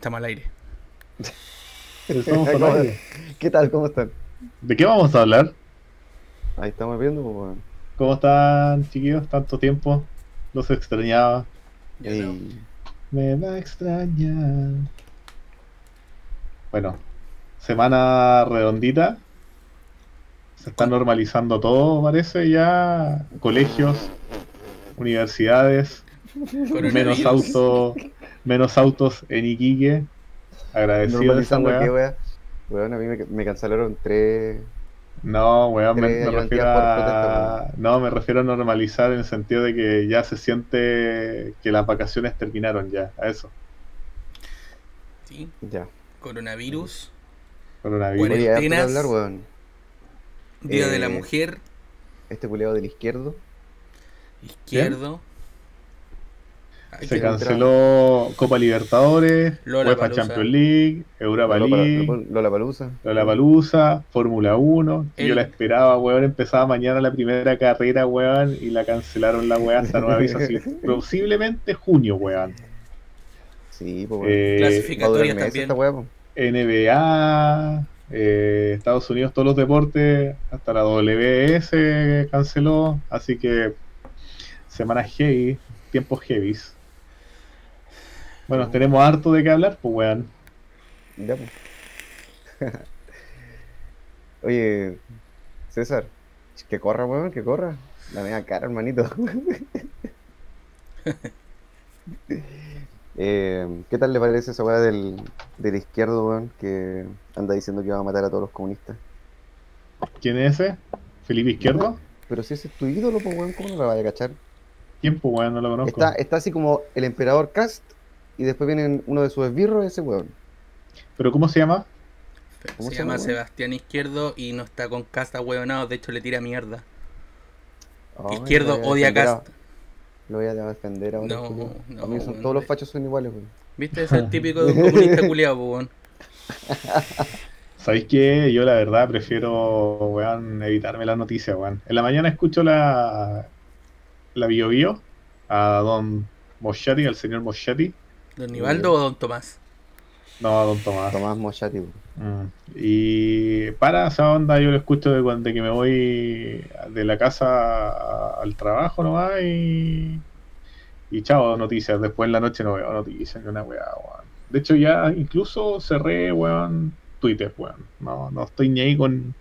Estamos al aire. Estamos al ¿Cómo- aire. ¿Qué tal? ¿Cómo están? ¿De qué vamos a hablar? Ahí estamos viendo, pues. ¿Cómo están, chiquillos? Tanto tiempo. Los extrañaba. Yo Ey, no. Me va a extrañar. Bueno, semana redondita. Se está normalizando todo, parece ya. Colegios, universidades, menos autos, menos autos en Iquique. Agradecido de esa weá. qué, weá. Weón, a mí me, me cancelaron tres. No, weón, me, Tres me ayudantías refiero a... protesta, No, me refiero a normalizar en el sentido de que ya se siente que las vacaciones terminaron ya, a eso. Sí, Ya. coronavirus, Coronavirus. Oye, hablar, weón. Día de la Eh, Mujer, Este culeado del izquierdo. izquierdo. Se canceló Copa Libertadores, Lola UEFA Palusa. Champions League, Europa League, Lola Palusa. Lola Palusa, Fórmula 1. que El- Yo la esperaba, weón. Empezaba mañana la primera carrera, weón, y la cancelaron la weón hasta nueva aviso. Así, posiblemente junio, weón. Sí, pues, weón. Eh, Va a durar Clasificatorias meses también. esta po. NBA, eh, Estados Unidos, todos los deportes, hasta la WS canceló, así que semanas heavy, tiempos heavies. Bueno, tenemos harto de qué hablar, pues weón. Ya, pues. Oye, César, que corra, weón, que corra. La media cara, hermanito. Eh, ¿qué tal le parece esa weá del, del izquierdo, weón, que anda diciendo que va a matar a todos los comunistas? ¿Quién es ese? ¿Felipe Izquierdo? Pero si ese es tu ídolo, pues, weón, ¿cómo no la vaya a cachar? ¿Quién, pues weón? No lo conozco. Está, está así como el emperador Cast y después viene uno de sus esbirros, ese weón. ¿Pero cómo se llama? ¿Cómo Se se llama Sebastián Izquierdo y no está con casta huevonado, de hecho le tira mierda. Izquierdo odia a defender Cast. Lo voy a defender ahora. No, no, A mí son- weón. todos los fachos son iguales, weón. ¿Viste? Es el típico de un comunista culiado, weón. ¿Sabéis qué? Yo la verdad prefiero, weón, evitarme las noticias, weón. En la mañana escucho la, la Bio Bio a don Moschati, al señor Moschati. ¿Don Nivaldo o Don Tomás? No, don Tomás. Tomás Mochati. Mm. Y para esa onda yo lo escucho de cuando que me voy de la casa al trabajo nomás y, y chao, noticias. Después en la noche no veo noticias ni una weá, weón. De hecho ya incluso cerré, weón, Twitter, weón. No, no estoy ni ahí con,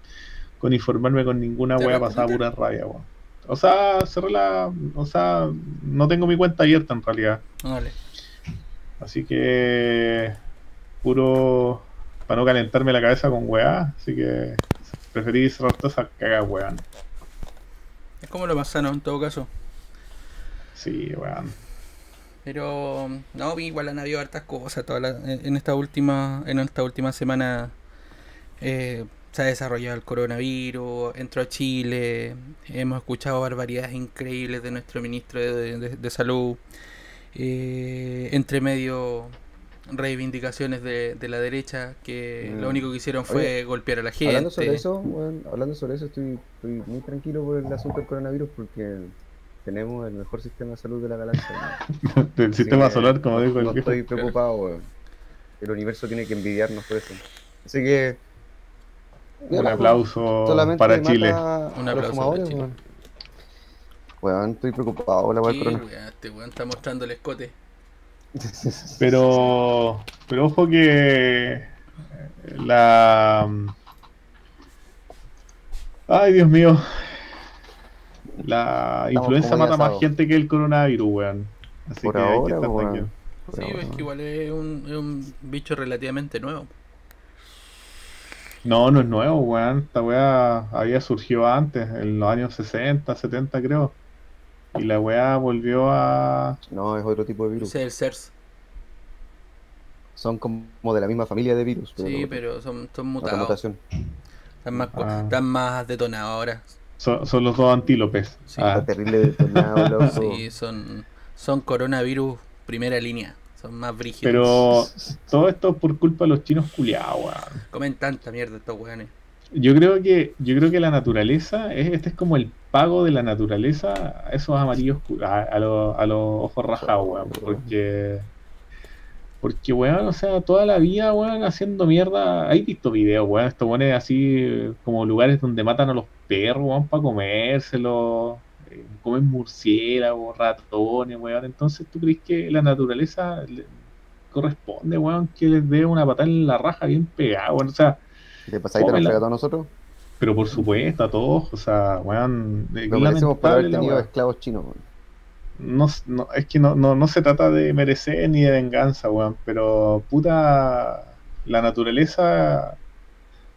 con informarme con ninguna ¿Cerraste weá pasada pura rabia, weón. O sea, cerré la... O sea, no tengo mi cuenta abierta en realidad. Vale. Así que puro para no calentarme la cabeza con weá, así que preferí cerrar todas esas cagas weón. Es como lo más sano en todo caso. Sí, weón. Pero no, igual han habido hartas cosas toda la- en esta última, en esta última semana eh, se ha desarrollado el coronavirus, entró a Chile, hemos escuchado barbaridades increíbles de nuestro ministro de, de- de salud, eh, entre medio reivindicaciones de, de la derecha que Mm. lo único que hicieron fue Oye, golpear a la gente. Hablando sobre eso, weón, hablando sobre eso, estoy, estoy muy tranquilo por el asunto del coronavirus porque tenemos el mejor sistema de salud de la galaxia. Del Así sistema que solar, como dijo No el viejo. estoy preocupado, weón. El universo tiene que envidiarnos por eso. Así que. Un aplauso para Chile. Un aplauso para Chile. Weón. Estoy preocupado por la weá corona. weón, este weón está mostrando el escote. Pero, pero ojo que la... Ay, Dios mío. La Estamos influenza mata más gente que el coronavirus, weón. Así Por que hay que ahora, estar tranquilo. Sí, ahora. es que igual es un, es un bicho relativamente nuevo. No, no es nuevo, weón. Esta weá había surgido antes, en los años 60, 70 creo. Y la weá volvió a... No, es otro tipo de virus. Ese es el SERS. Son como de la misma familia de virus. Pero Sí, no- pero son, son otra mutados. mutación. Están más, Ah. están más detonados ahora. Son, son los dos antílopes. Sí. Ah, Está terrible detonado, loco. Sí, son, son coronavirus primera línea. Son más brígidos. pero todo esto por culpa de los chinos culiados, weón. Comen tanta mierda estos weones. Yo creo que, yo creo que la naturaleza, es, este es como el pago de la naturaleza a esos amarillos, a, a los, a los ojos rajados, weón. Porque Porque, weón, o sea, toda la vida, weón, haciendo mierda. ¿Hay visto videos, weón? Esto pone así como lugares donde matan a los perros, weón, para comérselos. eh, comen murciélagos, ratones, weón. Entonces, ¿tú crees que la naturaleza le- corresponde, weón, que les dé una patada en la raja bien pegada, weón? O sea, ¿Qué a nosotros? Pero por supuesto, a todos, o sea, weón, Lo merecemos por haber tenido esclavos chinos, weón. No, no, es que no, no, no se trata de merecer ni de venganza, weón, pero puta, la naturaleza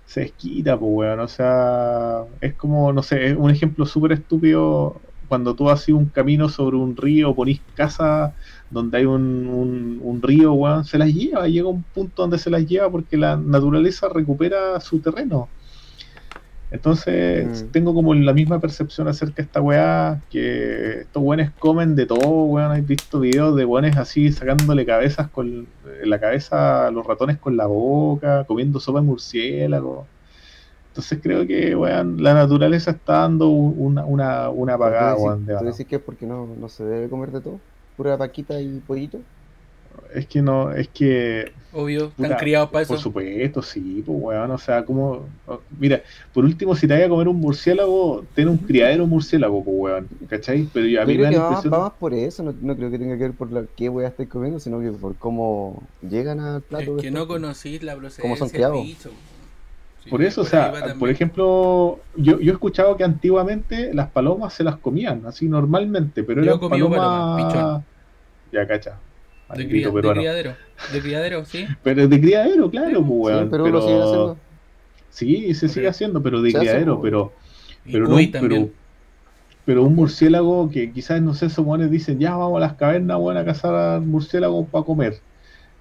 se desquita, pues, weón, o sea, es como, no sé, es un ejemplo súper estúpido cuando tú haces un camino sobre un río, ponís casa donde hay un, un, un río, weón, se las lleva, llega un punto donde se las lleva porque la naturaleza recupera su terreno. Entonces, Mm. tengo como la misma percepción acerca de esta weá, que estos weones comen de todo, weón. ¿Has visto videos de weones así sacándole cabezas con en la cabeza a los ratones con la boca, comiendo sopa de murciélago? Entonces creo que, weón, la naturaleza está dando un- una, una, una apagada, ¿Tú decís- weón, ¿Tú decís que es porque no, no se debe comer de todo? ¿Pura vaquita y pollito? Es que no, es que Obvio, están criados para Por eso. supuesto, sí, pues weón, o sea, como... Mira, por último, si te vayas a comer un murciélago, ten un criadero murciélago, pues weón, ¿cachai? Pero yo- a Yo mí me da que la va más, impresión... va más por eso, no, no creo que tenga que ver por la, qué weá estáis comiendo, sino que por cómo llegan al plato. Es que después. no conocís la procedencia ¿Cómo son criados? bicho. Sí, Por eso, o sea, por ejemplo, yo, yo he escuchado que antiguamente las palomas se las comían, así normalmente, pero Yo eran palomas... paloma, pichón. Ya, cacha. De, cría- de criadero. De criadero, sí. Pero de criadero, claro, Sí, pues weón. pero pero... lo siguen haciendo. Sí, se sigue haciendo, pero de Se criadero, pero... Pero no, pero, un murciélago que quizás, no sé, esos buenos dicen, ya vamos a las cavernas, weón, a cazar murciélagos para comer.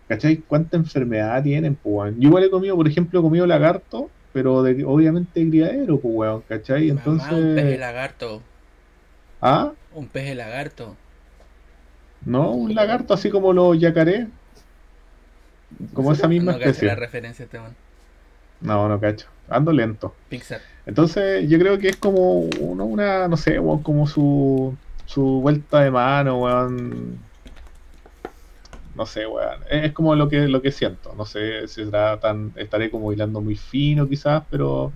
¿Cachai? ¿Cuánta enfermedad tienen, pues, weón? Yo igual he comido, por ejemplo, he comido lagarto, pero de, obviamente de criadero, pues, weón, ¿cachai? Mamá, un pez de Entonces... lagarto. ¿Ah? Un pez de lagarto. ¿No? Un lagarto así como los yacaré, como esa misma no cacho la especie. referencia este man. No, no cacho. Ando lento. Pixar. Entonces, yo creo que es como uno- una, no sé, como su, su vuelta de mano, weón. No sé, weón. Es como lo que, lo que siento. No sé si será tan, estaré como hilando muy fino quizás, pero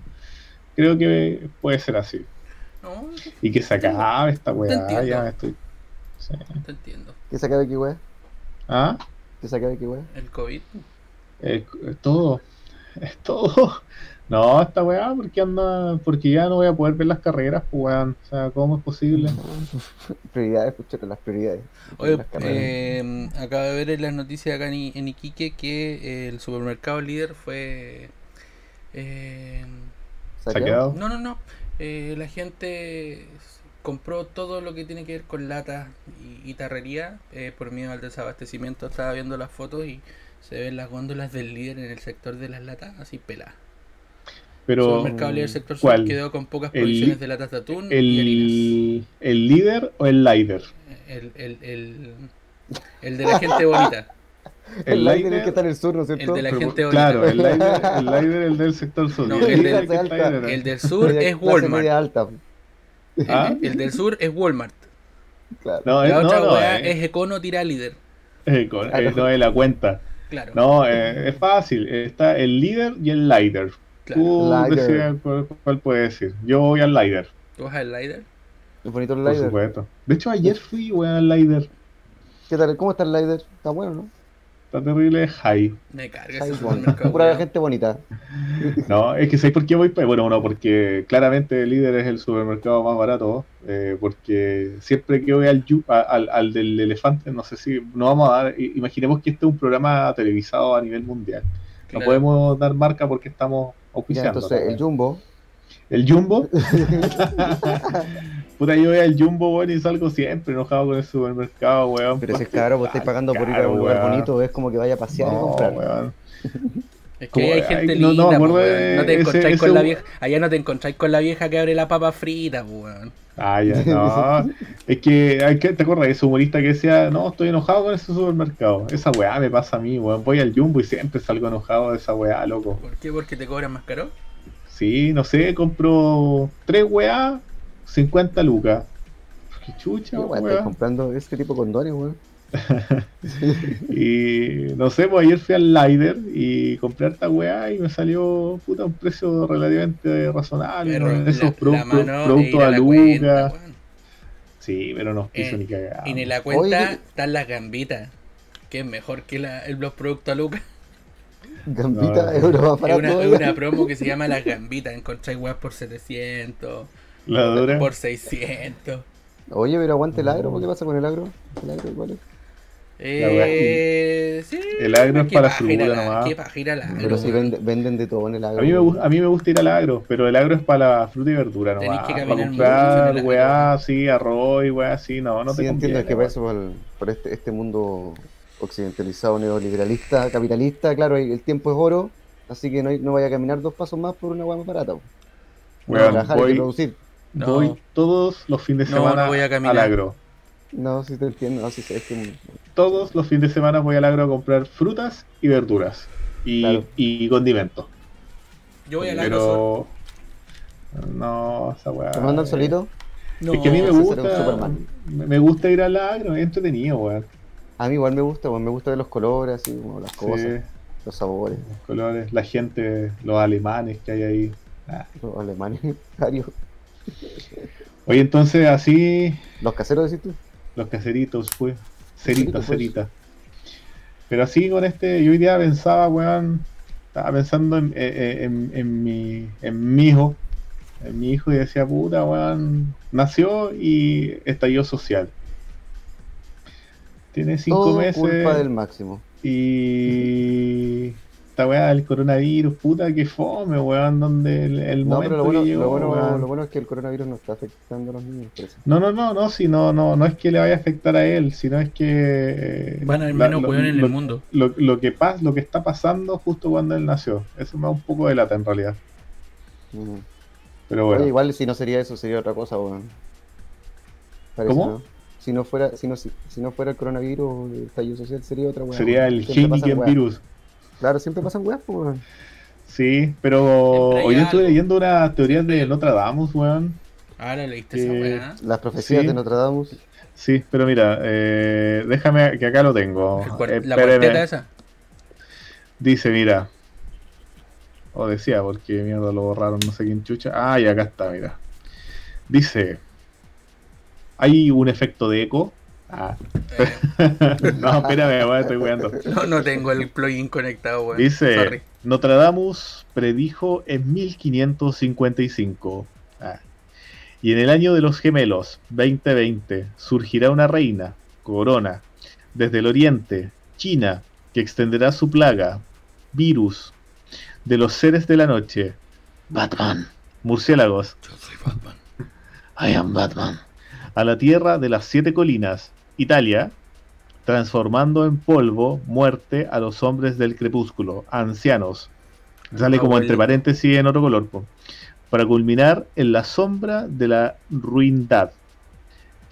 creo que puede ser así. No, Y que se acabe esta weá, ya estoy. Sí. te entiendo. ¿Qué se acabe qué weá? ¿Ah? ¿Qué se acabe qué weá? El COVID. Es, es todo. Es todo. No, esta weá, porque anda, porque ya no voy a poder ver las carreras, pues weón. O sea, ¿cómo es posible? Prioridades, escúchate las prioridades. Oye, Las eh, acabo de ver en las noticias acá en, I- en Iquique que el supermercado líder fue... eh, ¿Saqueado? no, no, no. eh, la gente compró todo lo que tiene que ver con latas y, y tarrería eh, por miedo al desabastecimiento. Estaba viendo las fotos y se ven las góndolas del líder en el sector de las latas así peladas. Pero, el supermercado líder sector sur ¿cuál? quedó con pocas El- provisiones de latas de atún y harinas. ¿El, ¿El líder o el líder? El, el, el, el de la gente bonita. El líder líder- que está en el sur, ¿no es El cierto? de la pero- gente bonita. Claro, el líder, el líder el del sector sur. No, ¿Y el del-? El del sur es Walmart. media alta, ¿Ah? El del sur es Walmart. claro. No, La es, otra no, weá eh, es Econo tira líder. eh, con- eh, no es la cuenta. Claro. No, eh, es fácil. Está el líder y el líder. claro. Tú decides cuál, cuál puede decir. Yo voy al líder, ¿Tú vas al líder? Es bonito el por líder. supuesto. De hecho, ayer fui, weón, al líder. ¿Qué tal? ¿Cómo está el líder? Está bueno, ¿no? Está terrible high. Me carga ese bueno. supermercado. Pura gente bonita. No, es que ¿sabes por qué voy? Bueno, no, porque claramente el líder es el supermercado más barato, eh, porque siempre que voy al, al, al del elefante, no sé si no vamos a dar, imaginemos que este es un programa televisado a nivel mundial. No podemos dar marca porque estamos Ya, auspiciando. entonces, el Jumbo. ¿El Jumbo? Puta, yo voy al Jumbo, weón, y salgo siempre enojado con el supermercado, weón. Pero si es caro, vos está estáis pagando por ir a un lugar weón. bonito, es como que vaya a pasear y No, comprar. weón. Es que hay gente ay, no, linda, no, acuerdo weón. no te ese- encontráis ese con la vieja, allá no te encontráis con la vieja que abre la papa frita, weón. Ah, ya, no. es que, hay que, ¿te acuerdas de ese humorista que decía, no, estoy enojado con ese supermercado? Esa weá me pasa a mí, weón. Voy al Jumbo y siempre salgo enojado de esa weá, loco. ¿Por qué? Porque te cobran más caro. Sí, no sé, compro tres weá, 50 lucas. Qué chucha, ¿Qué weá estáis weá. comprando este tipo de condones, weón? y no sé, pues ayer fui al Lider y compré esta weá y me salió puta un precio relativamente razonable. ¿no? Esos la productos, productos a a lucas. weón. Sí, pero no piso Eh, ni cagado. Y en la cuenta Oye. están las gambitas, que es mejor que la, el- los productos a lucas. Gambita, No. euro más Es una promo que se llama las gambitas. Encontráis weas por 700, La dura. por 600. Oye, pero aguante el agro, ¿qué pasa con el agro? El agro igual es. Eh, sí, El agro es para la- nomás. Pero si venden de todo en el agro. A mí, me, a mí me gusta ir al agro, pero el agro es para la fruta y verdura Tenés nomás. Para comprar weá así, arroz y weá así, no, no sí, te entiendo, es que weón. eso, por, por este, este mundo occidentalizado, neoliberalista, capitalista, claro, el tiempo es oro, así que no, vaya a caminar dos pasos más por una hueá más barata. Weón, trabajar y voy, producir. No. voy todos los fines de No, semana no voy a al agro. No, sí te entiendo, no, sí, sé, es que Todos los fines de semana voy al agro a comprar frutas y verduras. Y, Claro. y condimentos. Yo voy al agro solo. Pero. No, esa weá. ¿te mandan solito? No, es que a mí me gusta. Me gusta ir al agro, es entretenido, weón. A mí igual me gusta, pues, me gusta ver los colores, así como las cosas, Sí, los sabores, los colores, la gente, los alemanes que hay ahí. Ah. los alemanes, varios. Oye, entonces así, Los caseros, decís tú. los caseritos, pues. Cerita, pues. cerita. Pero así con este, yo hoy día pensaba, weón, estaba pensando en, en, en- en mi, en mi hijo, en mi hijo y decía, puta, weón, nació y estalló social. Tiene cinco Todo meses culpa del máximo. y esta weá del coronavirus, puta, que fome, weón, donde el, el No, momento pero lo bueno, que llegó, lo, bueno, weón. lo bueno es que el coronavirus no está afectando a los niños. parece. No, no, no, no, si no, no, no es que le vaya a afectar a él, sino es que eh, Van a haber la- menos lo- weones en lo- el mundo. Lo, lo que pasa, lo que está pasando justo cuando él nació, eso me da un poco de lata en realidad. Mm. Pero bueno, Oye, igual si no sería eso, sería otra cosa, weón. Parece, ¿Cómo? ¿no? Si no fuera, si no, si, si no fuera el coronavirus, el estallido social sería otra weá. sería weón. el Heineken virus. Claro, siempre pasan weas, pues, weón. Sí, pero hoy estuve algo. leyendo una teoría de Notre Dame, weón. Ahora leíste esa Eh, weá. Las profecías Sí. de Notre Dame. Sí, pero mira, eh, déjame que acá lo tengo. El Eh, La cuarteta esa. Dice, mira. O decía, porque mierda lo borraron, no sé quién chucha. Ah, y acá está, mira. Dice. Hay un efecto de eco. Ah. Eh, no, espérame, weón, estoy weando. no, no tengo el plugin conectado, weón. Dice, Sorry. Notre Dame predijo en 1555. Ah. Y en el año de los gemelos, 2020, surgirá una reina, corona, desde el oriente, China, que extenderá su plaga, virus, de los seres de la noche, Batman, murciélagos, Yo soy Batman. I am Batman, a la tierra de las siete colinas, Italia, transformando en polvo, muerte a los hombres del crepúsculo, ancianos. Sale como entre paréntesis en otro color, po. para culminar en la sombra de la ruindad.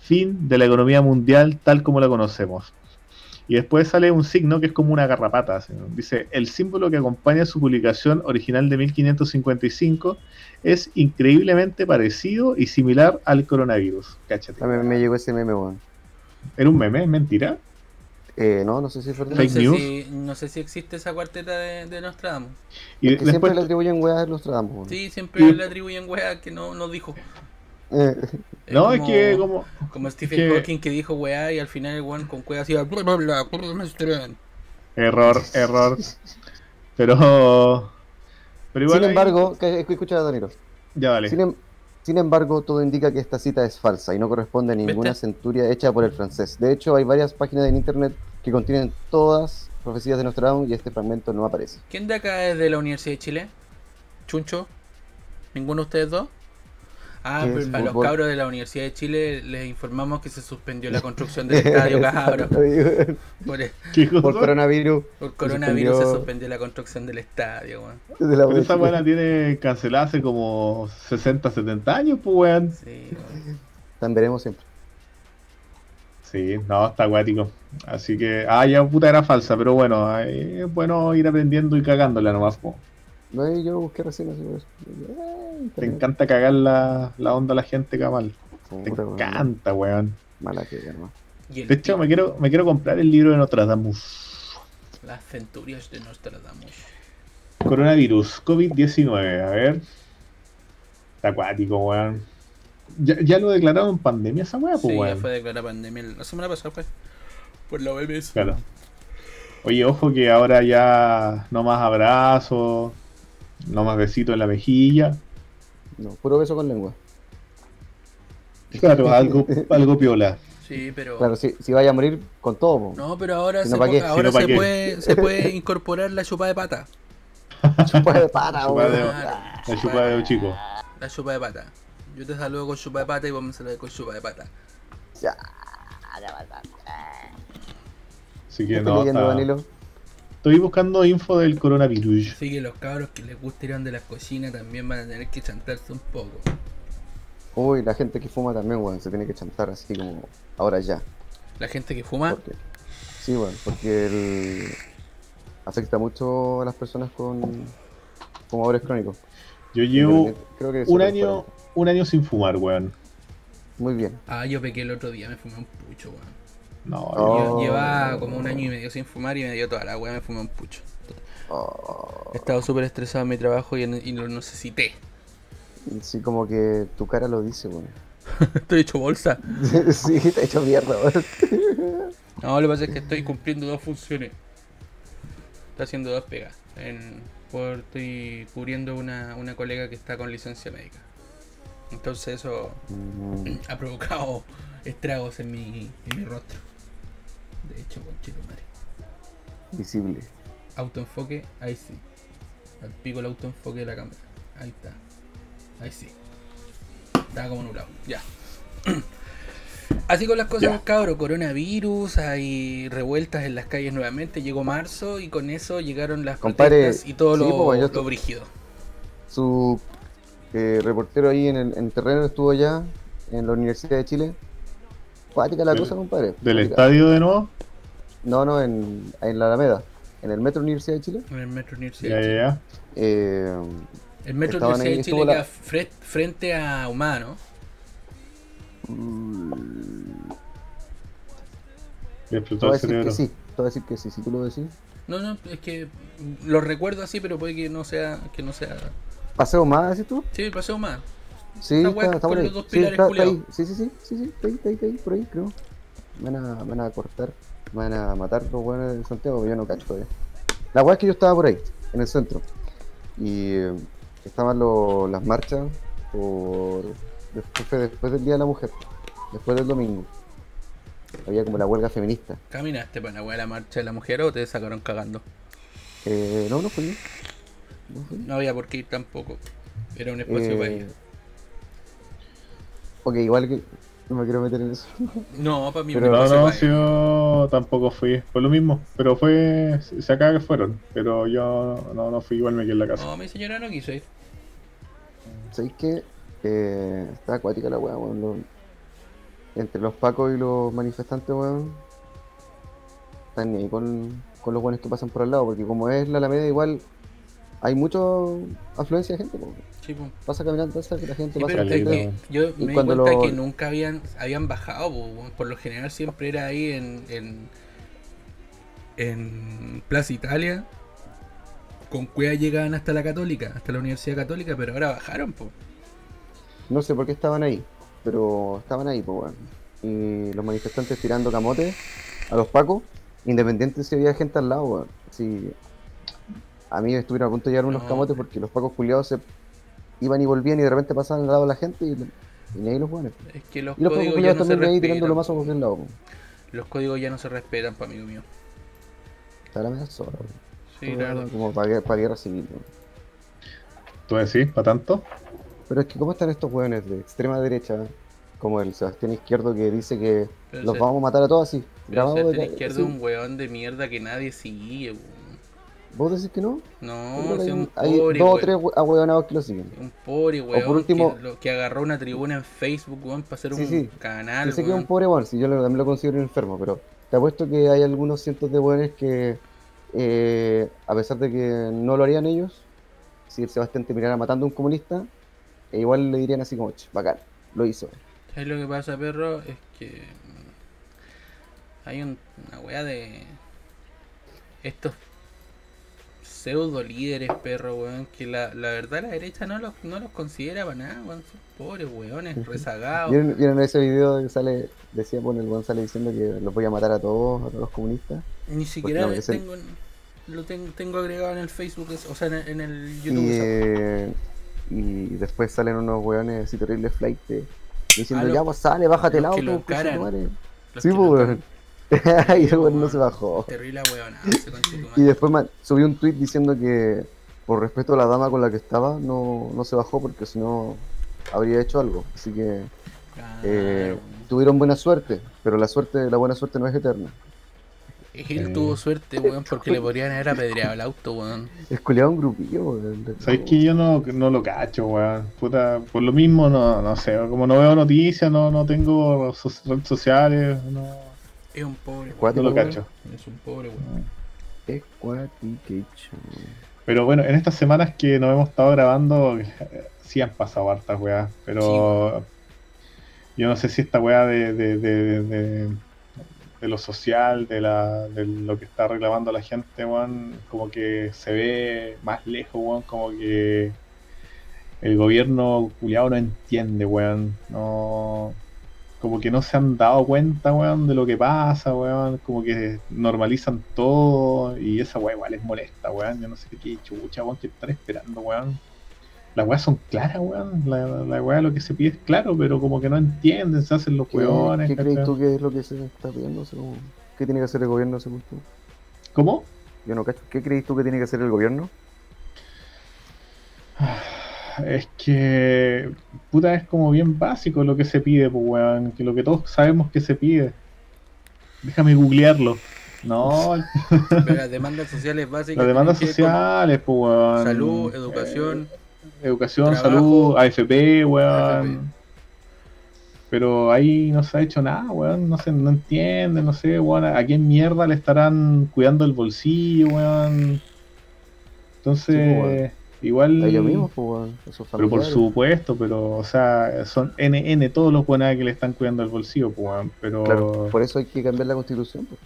Fin de la economía mundial tal como la conocemos. Y después sale un signo que es como una garrapata. ¿no? Dice, el símbolo que acompaña su publicación original de 1555 es increíblemente parecido y similar al coronavirus. Cáchate. A mí me llegó ese meme, weón. ¿Era un meme? ¿Es mentira? Eh, no, no sé si es verdad. No sé, news. si, no sé si existe esa cuarteta de, de Nostradamus. Y Es que siempre le atribuyen weas a Nostradamus, weón. Sí, siempre Y- le atribuyen weá que no, no dijo. Eh, no, es que como... Como Stephen que- Hawking que dijo weá y al final el weón con weá hacía bla bla bla bla, bla, bla. Error, error. Pero... Pero igual Sin embargo, que, escucha, Danilo. Ya vale. Sin, em- sin embargo, todo indica que esta cita es falsa y no corresponde a ninguna ¿Viste? centuria hecha por el francés. De hecho, hay varias páginas en internet que contienen todas profecías de Nostradamus y este fragmento no aparece. ¿Quién de acá es de la Universidad de Chile? ¿Chuncho? ¿Ninguno de ustedes dos? Ah, ¿Qué pero es para los cabros de la Universidad de Chile les informamos que se suspendió la construcción del estadio, cabros. Por, ¿Qué cosa? por coronavirus. por coronavirus se suspendió- suspendió la construcción del estadio, weón. esa la tiene cancelada hace como 60, 70 años, pues weón. Sí, weón. Tan veremos siempre. Sí, no, está acuático. Así que, ah, ya puta era falsa, pero bueno, ahí es bueno ir aprendiendo y cagándola nomás. po. No, yo busqué recién así Te encanta cagar la, la onda a la gente, Kamal. Te encanta, weón. Mala que ya, ¿no? Y el De hecho, me quiero, me quiero comprar el libro de Nostradamus. Las centurias de Nostradamus. Coronavirus, COVID-19, a ver. Está acuático, weón. Ya, ya lo declararon pandemia esa weá, pues Sí, ya fue declarada pandemia la semana pasada, fue. Por la OMS. Claro. Oye, ojo que ahora ya no más abrazos, no más besitos en la mejilla. No, puro beso con lengua. Claro, algo, algo piola. Sí, pero. Claro, si, si vaya a morir con todo, po. No, pero ahora, Si se, no, ¿pa' po- qué? Si ahora no, ¿pa' se, qué? puede, se puede incorporar la chupa de pata. Chupa de pata, Chupa de-. La chupa de chico. La chupa de pata. Yo te saludo con chupa de pata y vos me saludas con chupa de pata. Ya. Así ¿Qué que no, leyendo, está- Danilo? Estoy buscando info del coronavirus. Así que los cabros que les gusta ir de las cocinas también van a tener que chantarse un poco. Uy, la gente que fuma también, weón, se tiene que chantar así como ahora ya. La gente que fuma, Porque, sí, weón, porque el, afecta mucho a las personas con fumadores crónicos. Yo llevo Creo que un año, un año sin fumar, weón. Muy bien. ah, yo pequé el otro día, me fumé un pucho, weón. No, Oh. Lle- Llevaba como un año y medio sin fumar y me dio toda la weá, me fumé un pucho. Oh, He estado súper estresado en mi trabajo y, y lo necesité. sí, como que tu cara lo dice, weón. Estoy hecho bolsa. sí, te ha hecho mierda, weón. No, lo que pasa es que estoy cumpliendo dos funciones. Estoy haciendo dos pegas. En, por, estoy cubriendo una, una colega que está con licencia médica. Entonces eso Mm, ha provocado estragos en mi, en mi rostro. De hecho, con madre. Visible. Autoenfoque, ahí sí. Al pico el autoenfoque de la cámara. Ahí está. Ahí sí. Estaba como nublado. Ya. Así con las cosas, Ya. cabros. Coronavirus, hay revueltas en las calles nuevamente. Llegó marzo y con eso llegaron las protestas y todo sí, lo, pues, yo lo brígido. Su eh, reportero ahí en el en terreno estuvo allá en la Universidad de Chile. Cuática la Del- cosa, compadre. ¿Del Cuática. estadio de nuevo? No, no, en, en la Alameda. En el Metro Universidad de Chile. En el Metro Universidad Ya, de Chile. ya, ya. Eh, El Metro Universidad ahí, de Chile la- queda fre- frente a Humano. mm, te voy a decir que sí. Te voy a decir que sí, si tú lo decís. No, no, es que lo recuerdo así, pero puede que no sea. Que no sea... ¿Paseo más, decís tú? Sí, paseo más. Sí, está, está con por ahí. Sí, está, está ahí. Sí, sí, sí, sí, sí, está ahí, está ahí, está ahí, por ahí, creo. Me van a, van a cortar, van a matar los buenos de Santiago, pero yo no cacho todavía. La weá es que yo estaba por ahí, en el centro. Y eh, estaban lo- las marchas por después, después del Día de la Mujer, después del domingo. Había como la huelga feminista. ¿Caminaste para la weá de la marcha de la mujer o te sacaron cagando? Eh, no, no fui yo. No fui yo. No había por qué ir tampoco. Era un espacio para Eh, ir. Ok, igual que no me quiero meter en eso. No, para mí pero- No, no, si yo tampoco fui. Fue lo mismo. Pero fue. Se acaba que fueron. Pero yo no, no fui igual me quedé en la casa. No, mi señora no quiso ir. ¿Sabéis qué? Eh, está acuática la weá, weón. Entre los pacos y los manifestantes, weón. Están ni ahí con, con los buenos que pasan por al lado, porque como es la Alameda, igual hay mucho afluencia de gente, weón. Pasa caminando, pasa que la gente Sí, pasa pero es caleta. que yo me Y di cuenta lo- que nunca habían habían bajado. po. Por lo general siempre era ahí en, en, en Plaza Italia. Con cueva llegaban hasta la Católica, hasta la Universidad Católica, pero ahora bajaron, po. No sé por qué estaban ahí, pero estaban ahí, pues, weón. Y los manifestantes tirando camotes a los pacos, independiente si había gente al lado, weón. Si a mí estuvieron a punto de llegar unos No. camotes porque los pacos culiados se iban y volvían y de repente pasaban al lado de la gente y, y ni ahí los buenos. Es que los Y los códigos ya no se también de ahí tirando los respetan. mazos por aquel lado. Los códigos ya no se respetan, pa' amigo mío. Está la media sola. Sí, la verdad. Como para, para guerra civil, weón. ¿Tú decís? ¿Para tanto? Pero es que, ¿cómo están estos weones de extrema derecha? Como el Sebastián Izquierdo que dice que Pero los se- vamos a matar a todos así. Pero grabado de Sebastián Izquierdo es un weón de mierda que nadie sigue, weón. ¿Vos decís que no? No, hay, un hay pobre, dos o tres ahueonados que lo siguen. Un pobre weón por último- que, lo- que agarró una tribuna en Facebook, weón, para hacer Sí, un sí. canal, Yo sé que es un pobre weón, si yo lo- también lo considero enfermo, pero te apuesto que hay algunos cientos de weones que, eh, a pesar de que no lo harían ellos, si el Sebastián te mirara matando a un comunista, e igual le dirían así como, "Ch, bacán, lo hizo. ¿Sabes lo que pasa, perro? Es que hay un- una weá de estos pseudo líderes, perro, weón, que la, la verdad la derecha no los, no los considera para nada, weón, son pobres weones, rezagados. ¿Vieron, vieron ese video que sale, decía, bueno, el weón sale diciendo que los voy a matar a todos, a todos los comunistas? Ni siquiera no, tengo, lo tengo, tengo agregado en el Facebook, o sea, en el, en el YouTube. Y, eh, y después salen unos weones así terribles flight diciendo, Ah, ya pues sale, bájate el auto, lo concha encaran. tu madre". los Sí, pues, weón. y el weón no se bajó. Terrible weón. Y después man, subió un tweet diciendo que por respeto a la dama con la que estaba, no, no se bajó porque si no habría hecho algo. Así que Claro, eh, tuvieron buena suerte, pero la suerte, la buena suerte no es eterna. Él Eh. tuvo suerte, weón, porque le podrían haber apedreado el auto, weón. Es culiado un grupillo, weón. ¿Sabes que yo no, no lo cacho, weón? Puta, por lo mismo, no, no sé, como no veo noticias, no, no tengo redes sociales, no, Es un pobre, weón. Cuatro, lo cacho. Es un pobre, weón. Escuatication. Pero bueno, en estas semanas que nos hemos estado grabando, eh, sí han pasado hartas weas, pero yo no sé si esta wea de, de, de, de- de lo social, de, la, de lo que está reclamando la gente, weón, como que se ve más lejos, weón, como que el gobierno culiado no entiende, weón, no, como que no se han dado cuenta, weón, de lo que pasa, weón, como que normalizan todo y esa weá igual les molesta, weón, yo no sé qué chucha, weón, que están esperando, weón. Las weas son claras, weón, la, la weá lo que se pide es claro, pero como que no entienden, se hacen los ¿Qué, weones, ¿qué crees tú que es lo que se está pidiendo? según- ¿Qué tiene que hacer el gobierno según tú? ¿Cómo? Yo no cacho. ¿Qué crees tú que tiene que hacer el gobierno? Es que, puta, es como bien básico lo que se pide, pues, weón, que lo que todos sabemos que se pide. Déjame googlearlo. No, Pero las demandas sociales básicas. las demandas sociales, pues, weón. Salud, educación. Eh, educación, trabajo, salud, AFP, weón. AFP. Pero ahí no se ha hecho nada, weón. No se no entiende, no sé, weón. ¿A quién mierda le estarán cuidando el bolsillo, weón? Entonces, Sí, pues, weón. Igual. A ellos mismos, pues, Pero por supuesto, pero, o sea, son NN todos los buenas que le están cuidando el bolsillo, pues. Pero. Claro, por eso hay que cambiar la constitución. Pues.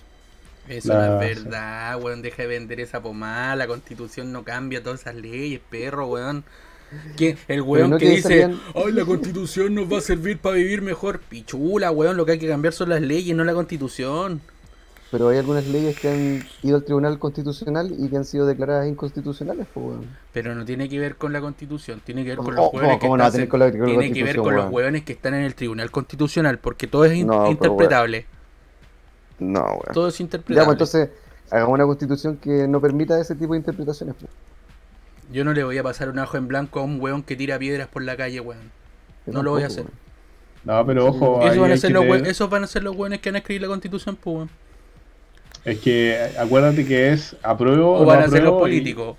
Eso La- no es verdad, weón. Deja de vender esa pomada. La constitución no cambia todas esas leyes, perro, weón. ¿Quién? El weón no que que dice, salían- ay, la constitución nos va a servir para vivir mejor. Pichula, weón. Lo que hay que cambiar son las leyes, no la constitución. Pero hay algunas leyes que han ido al Tribunal Constitucional y que han sido declaradas inconstitucionales, pues, weón. Pero no tiene que ver con la constitución, tiene que ver con los hueones que ¿cómo no va a están- hueones en el Tribunal Constitucional, porque todo es in- No, pero, interpretable. No, weón. Todo es Ya, interpretable. pues entonces, hagamos una constitución que no permita ese tipo de interpretaciones. pues. Yo no le voy a pasar un ajo en blanco a un weón que tira piedras por la calle, weón. No lo voy a hacer. No, pero ojo. Esos van, a ser los esos van a ser los weones que van a escribir la constitución, pues, weón. Es que acuérdate que es apruebo O o van no a ser los y- políticos.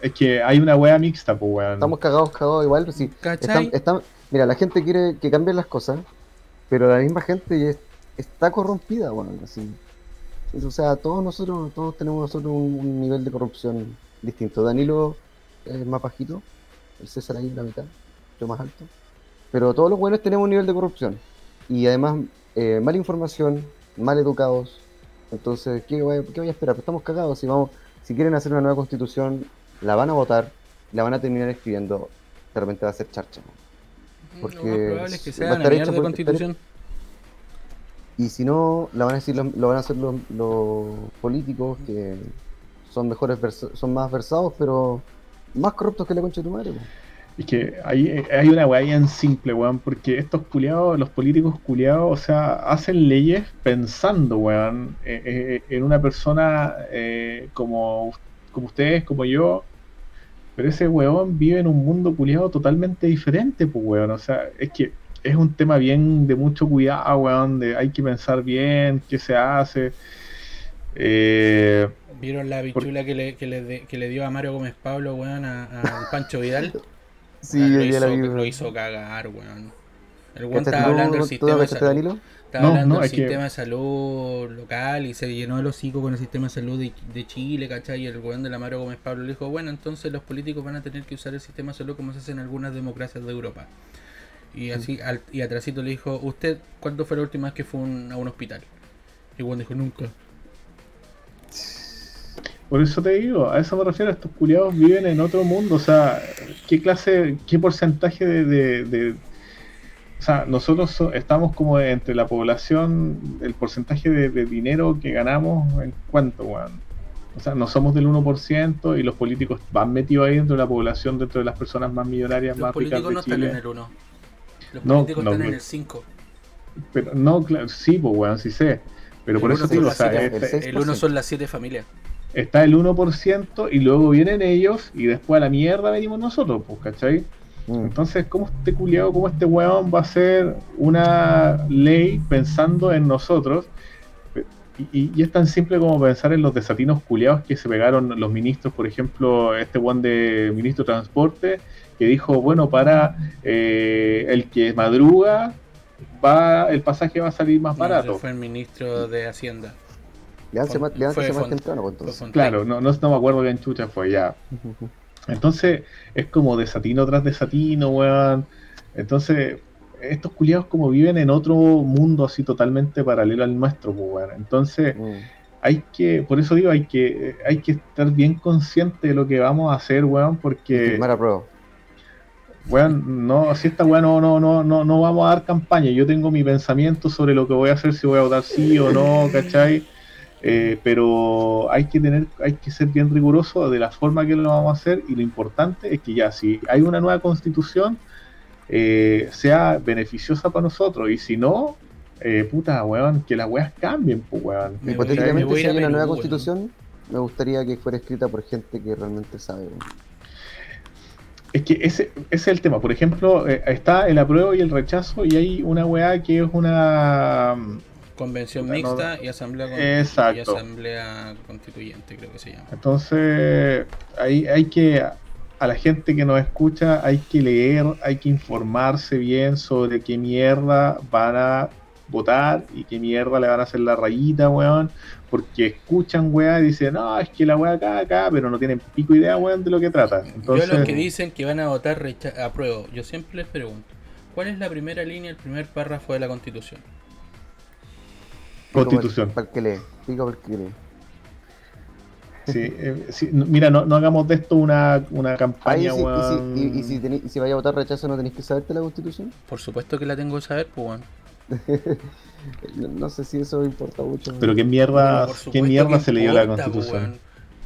Es que hay una wea mixta, pues, weón. Estamos cagados, cagados igual. pues sí. ¿Cachai? Están- están- mira, la gente quiere que cambien las cosas, pero la misma gente es- está corrompida, bueno, así. O sea, todos nosotros, todos tenemos nosotros un, un nivel de corrupción distinto. Danilo es más bajito, el César ahí en la mitad, yo más alto. Pero todos los buenos tenemos un nivel de corrupción. Y además, eh, mala información, mal educados. Entonces, ¿qué voy, a- qué voy a esperar? Pues estamos cagados. Si, vamos, si quieren hacer una nueva constitución, la van a votar, la van a terminar escribiendo, de repente va a ser charcha. porque lo más probable es que sea una mierda de constitución. Y si no, la van a decir lo van a hacer los, los políticos que son mejores son más versados, pero más corruptos que la concha de tu madre. po. Es que hay, hay una weá bien simple, weón, porque estos culiados, los políticos culiados, o sea, hacen leyes pensando, weón, eh, eh, en una persona eh, como, como ustedes, como yo, pero ese weón vive en un mundo culiado totalmente diferente, pues, weón, o sea, es que es un tema bien de mucho cuidado, weón, de hay que pensar bien qué se hace. Eh, ¿Vieron la bichula que le, que, le, de- que le dio a Mario Gómez Pablo, weón, a, a Pancho Vidal? Sí, yo lo, la hizo, vi. lo hizo cagar, weón. El weón ¿Cachaste estaba hablando del sistema de salud. Danilo? Estaba No, hablando no, del es que- sistema de salud local y se llenó el hocico con el sistema de salud de, de Chile, ¿cachai? Y el weón de la Mario Gómez Pablo le dijo, bueno, entonces los políticos van a tener que usar el sistema de salud como se hace en algunas democracias de Europa. Y así, al, y atrásito le dijo, ¿usted cuándo fue la última vez que fue un- a un hospital? Y Juan dijo nunca. Por eso te digo, a eso me refiero, estos culiados viven en otro mundo, o sea, ¿qué clase, qué porcentaje de... de- de- o sea, nosotros so- estamos como entre la población, el porcentaje de, de dinero que ganamos, ¿en cuánto, weón? O sea, no somos del 1% y los políticos van metidos ahí dentro de la población, dentro de las personas más millonarias, Los más ricas políticos de no están en el 1. Los No, políticos no, están en el 5. Pero no, claro, sí, pues weón, sí sé. Pero El por eso digo, o sea, siete, este-. El 1 son las 7 familias. Está el 1% y luego vienen ellos y después a la mierda venimos nosotros, pues, ¿cachai? Mm. Entonces, ¿cómo este culiado, cómo este weón va a hacer una ley pensando en nosotros? Y, y- y es tan simple como pensar en los desatinos culiados que se pegaron los ministros, por ejemplo, este weón de ministro de Transporte, que dijo, bueno, para eh, el que madruga, va el pasaje va a salir más No, barato. fue el ministro de Hacienda. Levántese más, fue más temprano, Fue entonces. Claro, no, no, no me acuerdo bien chucha fue ya. Entonces, es como desatino tras desatino, weón. Entonces, estos culiados como viven en otro mundo así totalmente paralelo al nuestro, pues, weón. Entonces, Mm. hay que, por eso digo, hay que, hay que estar bien consciente de lo que vamos a hacer, weón, porque, Firmar a prueba. weón, no, si esta weón no, no, no, no, no vamos a dar campaña. Yo tengo mi pensamiento sobre lo que voy a hacer, si voy a votar sí o no, ¿cachai? Eh, pero hay que tener, hay que ser bien riguroso de la forma que lo vamos a hacer y lo importante es que ya si hay una nueva constitución eh, sea beneficiosa para nosotros y si no, eh, puta weón, que las weas cambien, pues weón. Hipotéticamente, si hay una nueva constitución, me gustaría que fuera escrita por gente que realmente sabe. weón. Es que ese, ese es el tema. Por ejemplo, eh, está el apruebo y el rechazo y hay una weá que es una... Convención no- mixta y asamblea, con- Exacto. y asamblea constituyente, creo que se llama. Entonces, ahí hay que, a la gente que nos escucha, hay que leer, hay que informarse bien sobre qué mierda van a votar y qué mierda le van a hacer la rayita, weón. Porque escuchan, weón, y dicen, no, es que la weá acá, acá, pero no tienen pico idea, weón, de lo que trata. Entonces, Yo a los que dicen que van a votar apruebo, yo siempre les pregunto, ¿cuál es la primera línea, el primer párrafo de la Constitución? Constitución. Para el que lee. Pico para el que lee. sí, eh, sí, no- mira, no, no hagamos de esto una, una campaña, sí, y, si, y, y si, tení- y si vaya a votar rechazo, ¿no tenéis que saberte la constitución? Por supuesto que la tengo que saber, pues bueno. No, no sé si eso importa mucho. Pero qué mierda, qué mierda se leyó la importa, po, constitución. weón.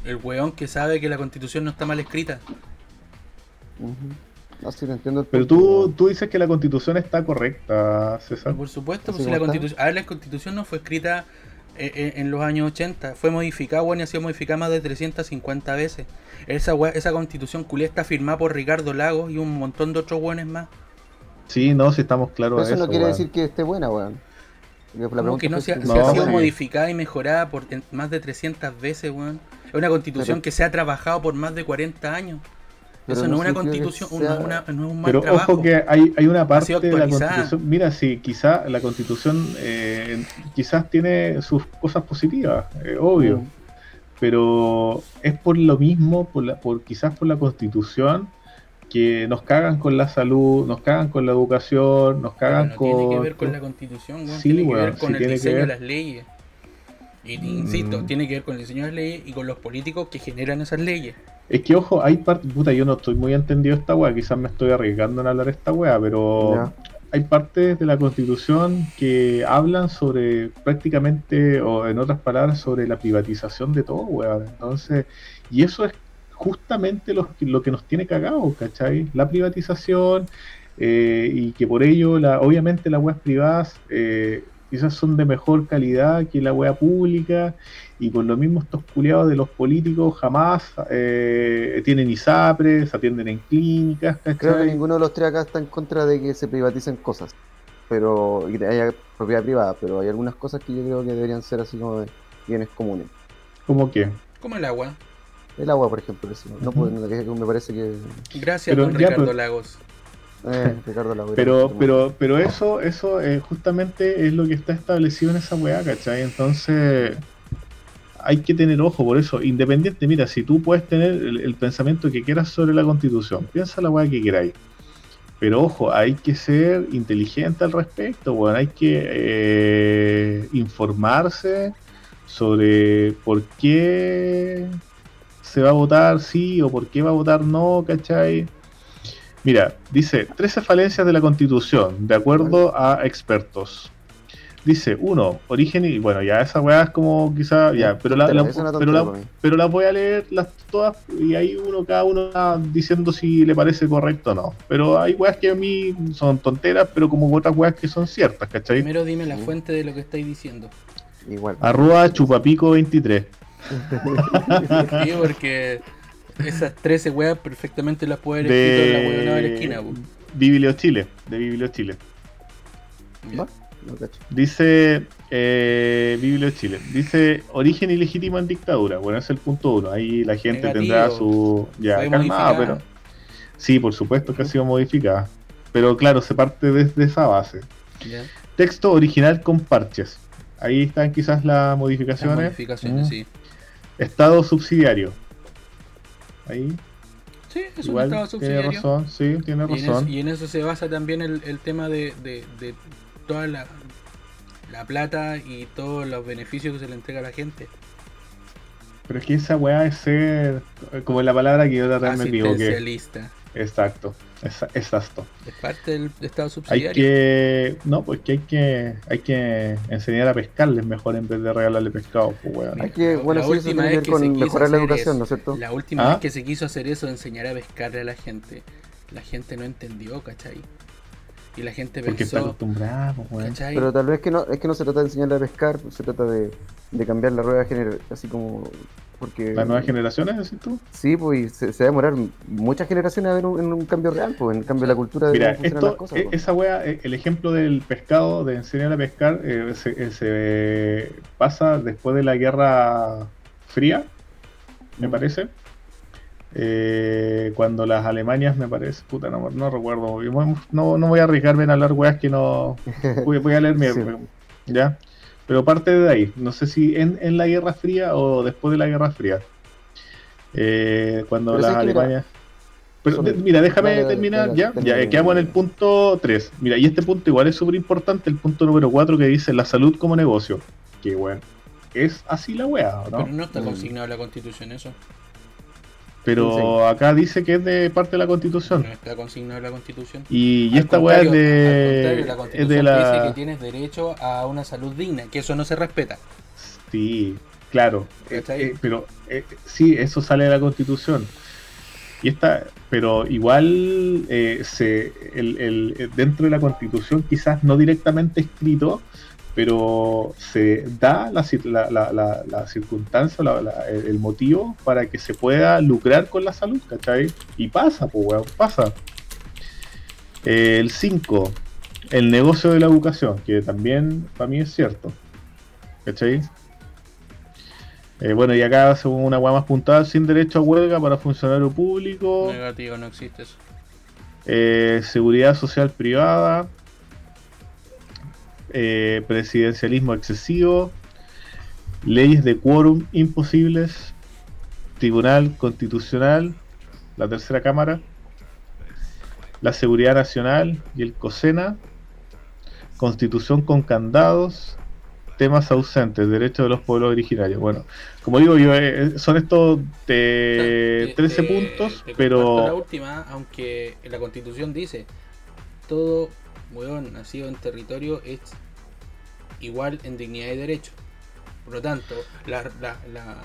El weón que sabe que la constitución no está mal escrita. Ujú. No, sí, te entiendo el Pero tú, tú dices que la constitución está correcta, César. Por supuesto, Así pues la constitución. A ver, la constitución no fue escrita eh, eh, en los años 80, fue modificada, bueno, y ha sido modificada más de 350 veces. Esa, esa constitución culia está firmada por Ricardo Lagos y un montón de otros weones más. Sí, no, si estamos claros Pero eso eso. no quiere weón. decir que esté buena, weón. Como que no se ha, se sido sí. modificada y mejorada por en- más de 300 veces, weón. Es una constitución Pero- que se ha trabajado por más de 40 años. Pero Eso no, no es una constitución, sea- no, es una- no es un mal Pero trabajo. ojo que hay, hay una parte de la constitución. Mira, sí, quizá la constitución eh, quizás tiene sus cosas positivas, eh, obvio. Mm. Pero es por lo mismo, por la, por quizás por la constitución, que nos cagan con la salud, nos cagan con la educación, nos cagan no con. tiene que ver con la constitución, Sí, tiene que ver con sí el diseño de las leyes. Y te insisto, Mm. tiene que ver con el diseño de las leyes y con los políticos que generan esas leyes. Es que ojo, hay parte, puta, yo no estoy muy entendido de esta weá, quizás me estoy arriesgando en hablar esta weá, pero hay partes de la constitución que hablan sobre prácticamente, o en otras palabras, sobre la privatización de todo, weón. Entonces, y eso es justamente lo, que- lo que nos tiene cagados, ¿cachai? La privatización, eh, y que por ello, la, obviamente las weas privadas eh, quizás son de mejor calidad que la wea pública, y por lo mismo estos culiados de los políticos jamás eh, tienen ISAPRES, atienden en clínicas, ¿cachai? Creo que ninguno de los tres acá está en contra de que se privaticen cosas. Pero y que haya propiedad privada, pero hay algunas cosas que yo creo que deberían ser así como de bienes comunes. ¿Cómo que? Como el agua. El agua, por ejemplo, eso. no me parece que Gracias, Pero don ya, Ricardo pero- Lagos. eh. Pero, pero, pero eso, eso eh, justamente es lo que está establecido en esa weá, ¿cachai? Entonces hay que tener ojo por eso. Independiente, mira, si tú puedes tener el, el pensamiento que quieras sobre la constitución, piensa la weá que queráis. Pero ojo, hay que ser inteligente al respecto, bueno, hay que eh, informarse sobre por qué se va a votar sí o por qué va a votar no, ¿cachai? Mira, dice 13 falencias de la constitución, de acuerdo a expertos. Dice, uno, origen y bueno, ya esa weá es como quizá, ya, pero la, la- pero, la- las voy a leer las todas y ahí uno, cada uno va diciendo si le parece correcto o no. Pero hay weas que a mí son tonteras, pero como otras weas que son ciertas, ¿cachai? Primero dime la fuente de lo que estáis diciendo. Igual. Arroba chupapico 23. Sí, porque esas 13 weas perfectamente las puede haber escrito en la weona de la esquina. Biblio Chile, de Biblio Chile. Ya. No. Dice eh, Biblio Chile. Dice origen ilegítimo en dictadura. Bueno, ese es el punto uno. Ahí la gente Negativo. tendrá su. Ya, modificada. pero. Sí, por supuesto que ha sido modificada. Pero claro, se parte desde esa base. Texto original con parches. Ahí están quizás las Las modificaciones. modificaciones, Mm. sí. Estado subsidiario. Ahí, Sí, es un estado tiene subsidiario. razón, sí, tiene Y en, eso, razón. y en eso se basa también el, el tema de, de- de toda la, la plata y todos los beneficios que se le entrega a la gente. Pero es que esa weá es ser. Como la palabra que yo vez me equivoqué. Exacto, exacto. Es parte del estado Hay subsidiario. que. No, pues que hay que. Hay que enseñar a pescarles mejor en vez de regalarle pescado, pues weón. Hay que, bueno, La sí, eso última tiene que vez ver que con se quiso mejorar la hacer educación, eso, ¿no es cierto? La última ¿Ah? vez que se quiso hacer eso, enseñar a pescarle a la gente, la gente no entendió, ¿cachai? Y la gente Porque está pensó, acostumbrado, weón. ¿cachai? Pero tal vez que no, es que no se trata de enseñarle a pescar, se trata de, de cambiar la rueda general, así como porque Las nuevas generaciones, decís tú. sí, pues y se, se va a demorar muchas generaciones a ver un, en un cambio real, pues en el cambio de la cultura de Mira, cómo funcionan las esto, cosas. e- pues. esa wea, e- el ejemplo del pescado, de enseñar a pescar, eh, se, eh, se pasa después de la Guerra Fría, me Mm. parece. Eh, cuando las Alemanias, me parece, puta, no, no recuerdo, muy bien, no, no voy a arriesgarme en hablar weas que no. Voy, voy a leer mi- Sí. ¿Ya? Pero parte de ahí, no sé si en, en la Guerra Fría o después de la Guerra Fría. Eh, cuando Pero las Alemanias. Pero de- mira, déjame dale, dale, terminar dale, ya. Ya quedamos en el punto 3. Mira, y este punto igual es súper importante, el punto número 4 que dice la salud como negocio. Que bueno, es así la wea, ¿o ¿no? Pero no está Mm. consignado en la constitución eso. Pero Sí. acá dice que es de parte de la constitución. No está consignado en la constitución. Y, y esta wea es de, contrario, la es constitución de te dice que la. tienes derecho a una salud digna, que eso no se respeta. Sí, claro. eh, eh, pero eh, sí, eso sale de la constitución. Y esta, pero igual eh, se, el, el- dentro de la constitución, quizás no directamente escrito, pero se da la, cir- la, la, la- la circunstancia, el, el motivo para que se pueda lucrar con la salud, ¿cachai? Y pasa, pues, weón, pasa. Eh, el 5, el negocio de la educación, que también para mí es cierto. ¿Cachai? Eh, bueno, y acá según una hueá más puntual, sin derecho a huelga para funcionario público, Negativo, no existe eso. eh, seguridad social privada, eh, presidencialismo excesivo, leyes de quórum imposibles, tribunal constitucional, la tercera cámara, la seguridad nacional y el COSENA, constitución con candados, temas ausentes, derechos de los pueblos originarios. Bueno, como digo yo, eh, son estos de Te- 13 te- puntos, comparto La pero... última, aunque en la constitución dice, todo hueón nacido en territorio es igual en dignidad y derecho. Por lo tanto, la- la- la-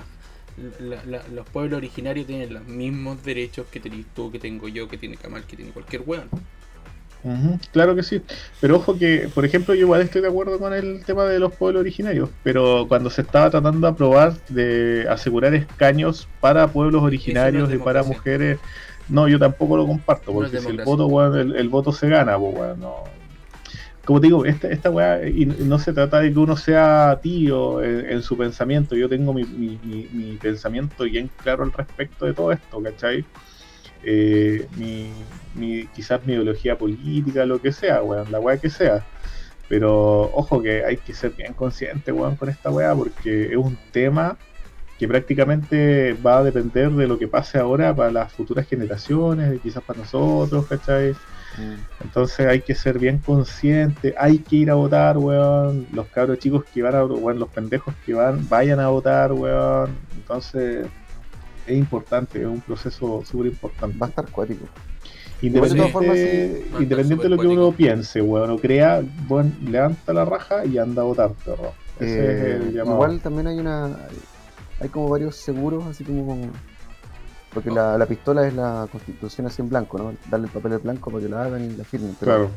la- la- los pueblos originarios tienen los mismos derechos que tenés tú, que tengo yo, que tiene Kamal, que tiene cualquier hueón. Ujú, claro que sí. Pero ojo que, por ejemplo, yo igual estoy de acuerdo con el tema de los pueblos originarios, pero cuando se estaba tratando de aprobar de asegurar escaños para pueblos originarios no y para mujeres, no, yo tampoco lo comparto, No porque si el voto, weón, el, el voto se gana, pues, weón, no. Como digo, esta, esta weá, y no se trata de que uno sea tío en, su pensamiento, yo tengo mi, mi, mi- mi pensamiento bien claro al respecto de todo esto, ¿cachai? Eh, quizás mi ideología política, lo que sea, weón, la weá que sea. Pero ojo que hay que ser bien consciente, weón, con esta weá, porque es un tema que prácticamente va a depender de lo que pase ahora para las futuras generaciones, quizás para nosotros, ¿cachai? Mm. Entonces hay que ser bien consciente, hay que ir a votar, weón. Los cabros chicos que van a weón, los pendejos que van, vayan a votar, weón. Entonces es importante, es un proceso súper importante. Va a estar cuático. Independiente, de formas, sí, independiente de lo que uno piense, weón, o crea, bueno, levanta la raja y anda a votar, perro. Ese Eh, es el llamado. igual también hay una. Hay como varios seguros, así como. Porque la, la pistola es la constitución así en blanco, ¿no? Darle el papel en blanco para que la hagan y la firmen. Pero Claro.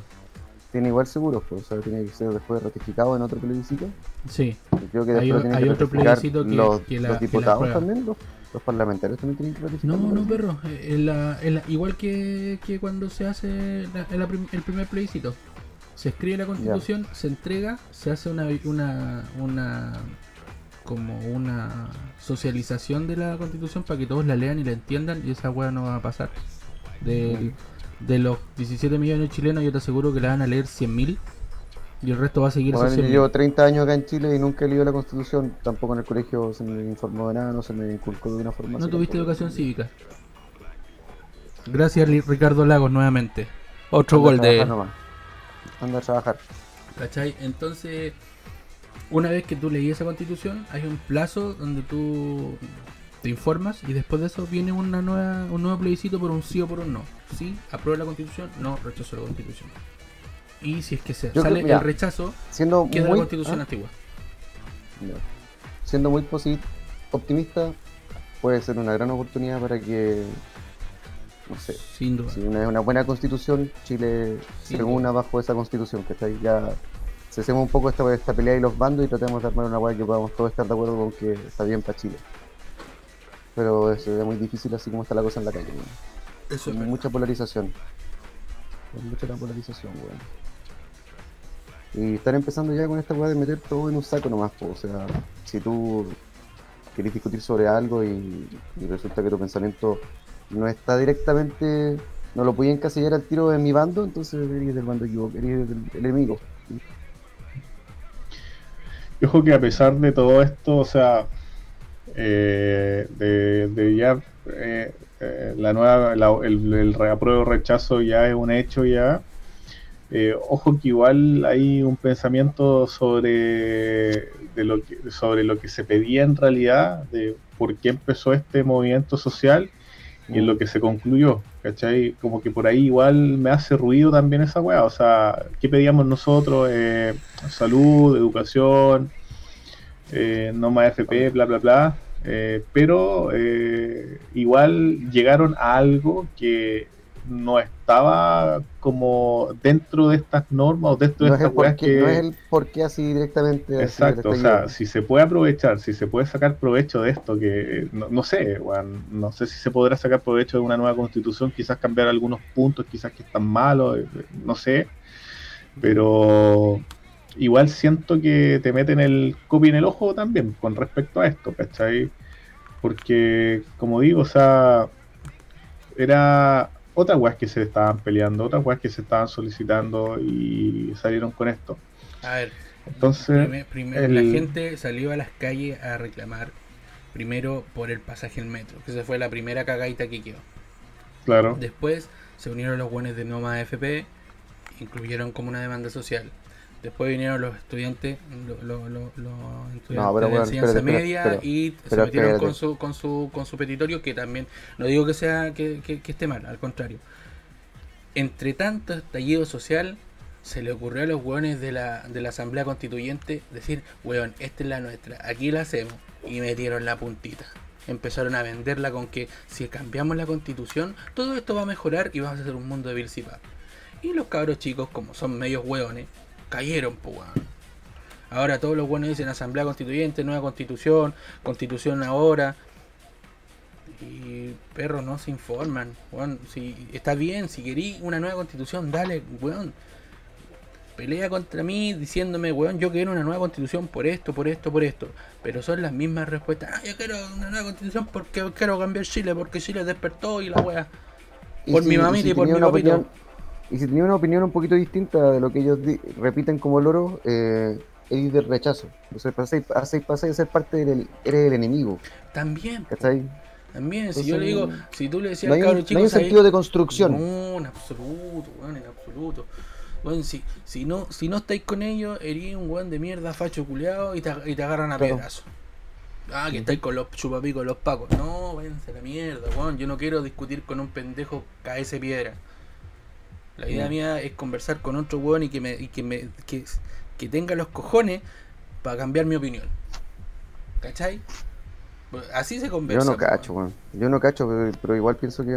tiene igual seguros, pues, o sea, tiene que ser después ratificado en otro plebiscito. Sí. Creo que Hay hay que otro plebiscito que- los, que la- los que la diputados también, los, los parlamentarios también tienen que ratificar. No, no, perro. eh, en la- en la- igual que, que cuando se hace la- en la prim- el primer plebiscito. Se escribe la constitución, se entrega, se hace una, una, una como una socialización de la constitución para que todos la lean y la entiendan y esa weá no va a pasar. De, de los 17 millones de chilenos yo te aseguro que la van a leer 100.000 y el resto va a seguir Bueno, yo 100.000. llevo 30 años acá en Chile y nunca he leído la constitución, tampoco en el colegio se me informó de nada, no se me inculcó de una forma. No tuviste educación cívica. Gracias Ricardo Lagos nuevamente. Otro Anda gol de... nomás. Anda a trabajar. ¿Cachai? Entonces, una vez que tú leí esa constitución, hay un plazo donde tú te informas y después de eso viene una nueva, un nuevo plebiscito por un sí o por un no. Sí, aprueba la constitución, no, rechazo la constitución. Y si es que se Yo sale creo- mira, el rechazo, Siendo queda muy, la constitución ah, antigua. siendo muy optimista, puede ser una gran oportunidad para que, no sé, Sin duda. si una es una buena constitución, Chile Sin se una bajo esa constitución, que está ahí ya cesemos un poco esta, esta pelea y los bandos y tratemos de armar una guay que podamos todos estar de acuerdo con que está bien para Chile. Pero eso es muy difícil así como está la cosa en la calle, weón. Eso es mucha polarización. Hay mucha la polarización, weón. Y están empezando ya con esta weá de meter todo en un saco nomás, po. o sea, si tú querés discutir sobre algo y, y resulta que tu pensamiento no está directamente, no lo puedes encasillar al tiro en mi bando, entonces eres del bando equivocado, eres del, del enemigo. Y Ojo que a pesar de todo esto, o sea, eh, de, ya eh, eh, la nueva, la- el, el reapruebo rechazo ya es un hecho ya. eh, ojo que igual hay un pensamiento sobre de lo que sobre lo que se pedía en realidad, de por qué empezó este movimiento social y en lo que se concluyó, ¿cachai? Como que por ahí igual me hace ruido también esa weá, o sea, ¿qué pedíamos nosotros? Eh, salud, educación, eh, no más FP, bla, bla, bla, eh, pero eh, igual llegaron a algo que no estaba como dentro de estas normas o dentro No de es, el estas weas qué, que... no es el por qué así directamente. así Exacto, o sea, si se puede aprovechar, si se puede sacar provecho de esto, que no, no sé, no sé si se podrá sacar provecho de una nueva constitución, quizás cambiar algunos puntos, quizás que están malos, eh, no sé, pero igual siento que te meten el copy en el ojo también con respecto a esto, ¿cachai? Porque, como digo, o sea, era otras weas que se estaban peleando, otras weas que se estaban solicitando y salieron con esto. A ver, Entonces, el- la gente salió a las calles a reclamar primero por el pasaje en metro, que esa fue la primera cagadita que quedó. claro, Después se unieron los buenos de Noma FP, incluyeron como una demanda social. Después vinieron los estudiantes, lo- lo- lo- los estudiantes No, de enseñanza espérate, media espérate. y se metieron con su, con su con su petitorio que también, no digo que sea que, que- que esté mal, al contrario. Entre tanto estallido social, se le ocurrió a los hueones de la, de la Asamblea Constituyente decir, hueón, esta es la nuestra, aquí la hacemos. Y metieron la puntita. Empezaron a venderla con que si cambiamos la constitución, todo esto va a mejorar y vamos a hacer un mundo de Bill Y los cabros chicos, como son medios hueones, cayeron, pues. Ahora todos los buenos dicen Asamblea Constituyente, nueva constitución, constitución ahora. Y perros no se informan. weón. si está bien, si querí una nueva constitución, dale, weón. Pelea contra mí diciéndome, weón, yo quiero una nueva constitución por esto, por esto, por esto. Pero son las mismas respuestas. Ah, yo quiero una nueva constitución porque quiero cambiar Chile, porque Chile despertó y la wea. Por mi mamita y por mi papito. opinión- y si tenía una opinión un poquito distinta de lo que ellos repiten como loro, eh, eres del rechazo. O sea, pasáis a ser parte del eres el enemigo, También, ¿cachai? También, si yo le digo, si tú le decías No hay, un- cabro no hay un sentido de construcción. No, en absoluto, weón, en absoluto. Weón, si, si no, si no estáis con ellos, eres un weón de mierda, facho culeado, y te, y te agarran a Claro. piedrazo. Ah, que estáis con los chupapicos, los pacos. No, váyanse a la mierda, weón. Yo no quiero discutir con un pendejo ese piedra. La idea mía es conversar con otro weón y que me, y que me, que, que tenga los cojones para cambiar mi opinión. ¿Cachai? Así se Yo conversa. no pues, cacho, weón. Yo no cacho, pero, pero igual pienso que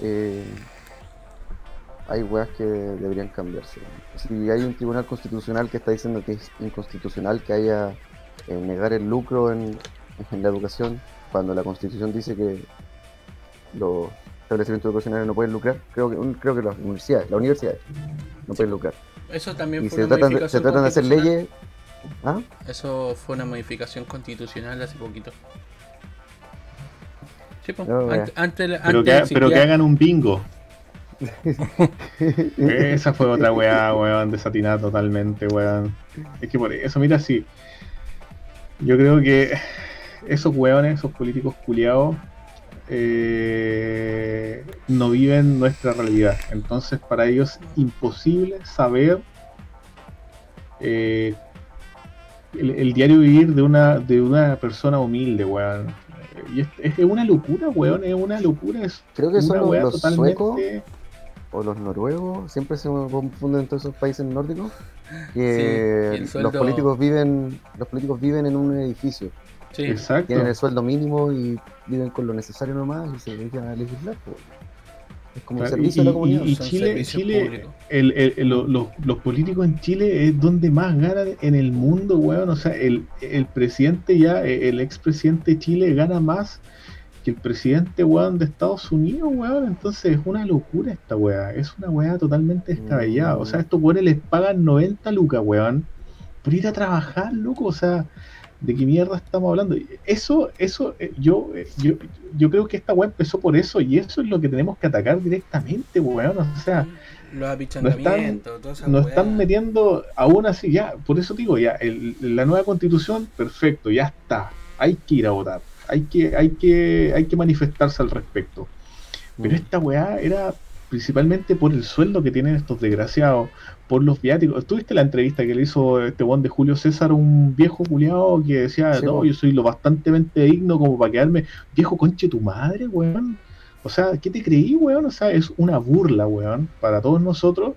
eh, hay weas que deberían cambiarse. Si hay un tribunal constitucional que está diciendo que es inconstitucional que haya eh, negar el lucro en, en la educación, cuando la constitución dice que los establecimientos educacionales no pueden lucrar, creo que un- creo que las universidades, las universidades no pueden lucrar. Eso también Y fue se una tratan de, se tratan de hacer leyes. ¿Ah? Eso fue una modificación constitucional hace poquito. Sí, pues, No, ante- antes, Pero, antes que, existía- pero que hagan un bingo. Esa fue otra weá, weón, desatinada totalmente, weón. Es que por eso, mira, sí. Yo creo que esos weones, esos políticos culiados, eh, no viven nuestra realidad. Entonces, para ellos es imposible saber eh, el, el diario vivir de una, de una persona humilde, weón. Y es, es una locura, weón, es una locura. Es Creo que son los, los suecos o los noruegos, siempre se confunden todos esos países nórdicos, Sí, los políticos viven, los políticos viven en un edificio, Sí, Exacto. tienen el sueldo mínimo y viven con lo necesario nomás y se dedican a legislar. po. Es como Claro, servicio a la comunidad. y Chile, Chile el- el- el- lo- los, los políticos en Chile es donde más ganan en el mundo, weón. O sea, el, el presidente ya, el expresidente de Chile gana más que el presidente, weón, de Estados Unidos, weón. Entonces es una locura esta weá. Es una weá totalmente descabellada. O sea, Mm. estos weones les pagan 90 lucas, weón, por ir a trabajar, loco. O sea, ¿de qué mierda estamos hablando? Eso, eso, eh, yo, eh, yo, yo creo que esta weá empezó por eso y eso es lo que tenemos que atacar directamente, weón. O sea, Los apichangamientos, toda esa nos están metiendo aún así, ya, por eso digo, ya, el- la nueva constitución, perfecto, ya está. Hay que ir a votar, hay que, hay que, hay que manifestarse al respecto. Pero Mm. esta weá era principalmente por el sueldo que tienen estos desgraciados, por los viáticos. ¿Tuviste la entrevista que le hizo este buen de Julio César, un viejo culiado que decía, Sí, no, yo soy lo bastante digno como para quedarme, viejo conche tu madre, weón? O sea, ¿qué te creí, weón? O sea, es una burla, weón, para todos nosotros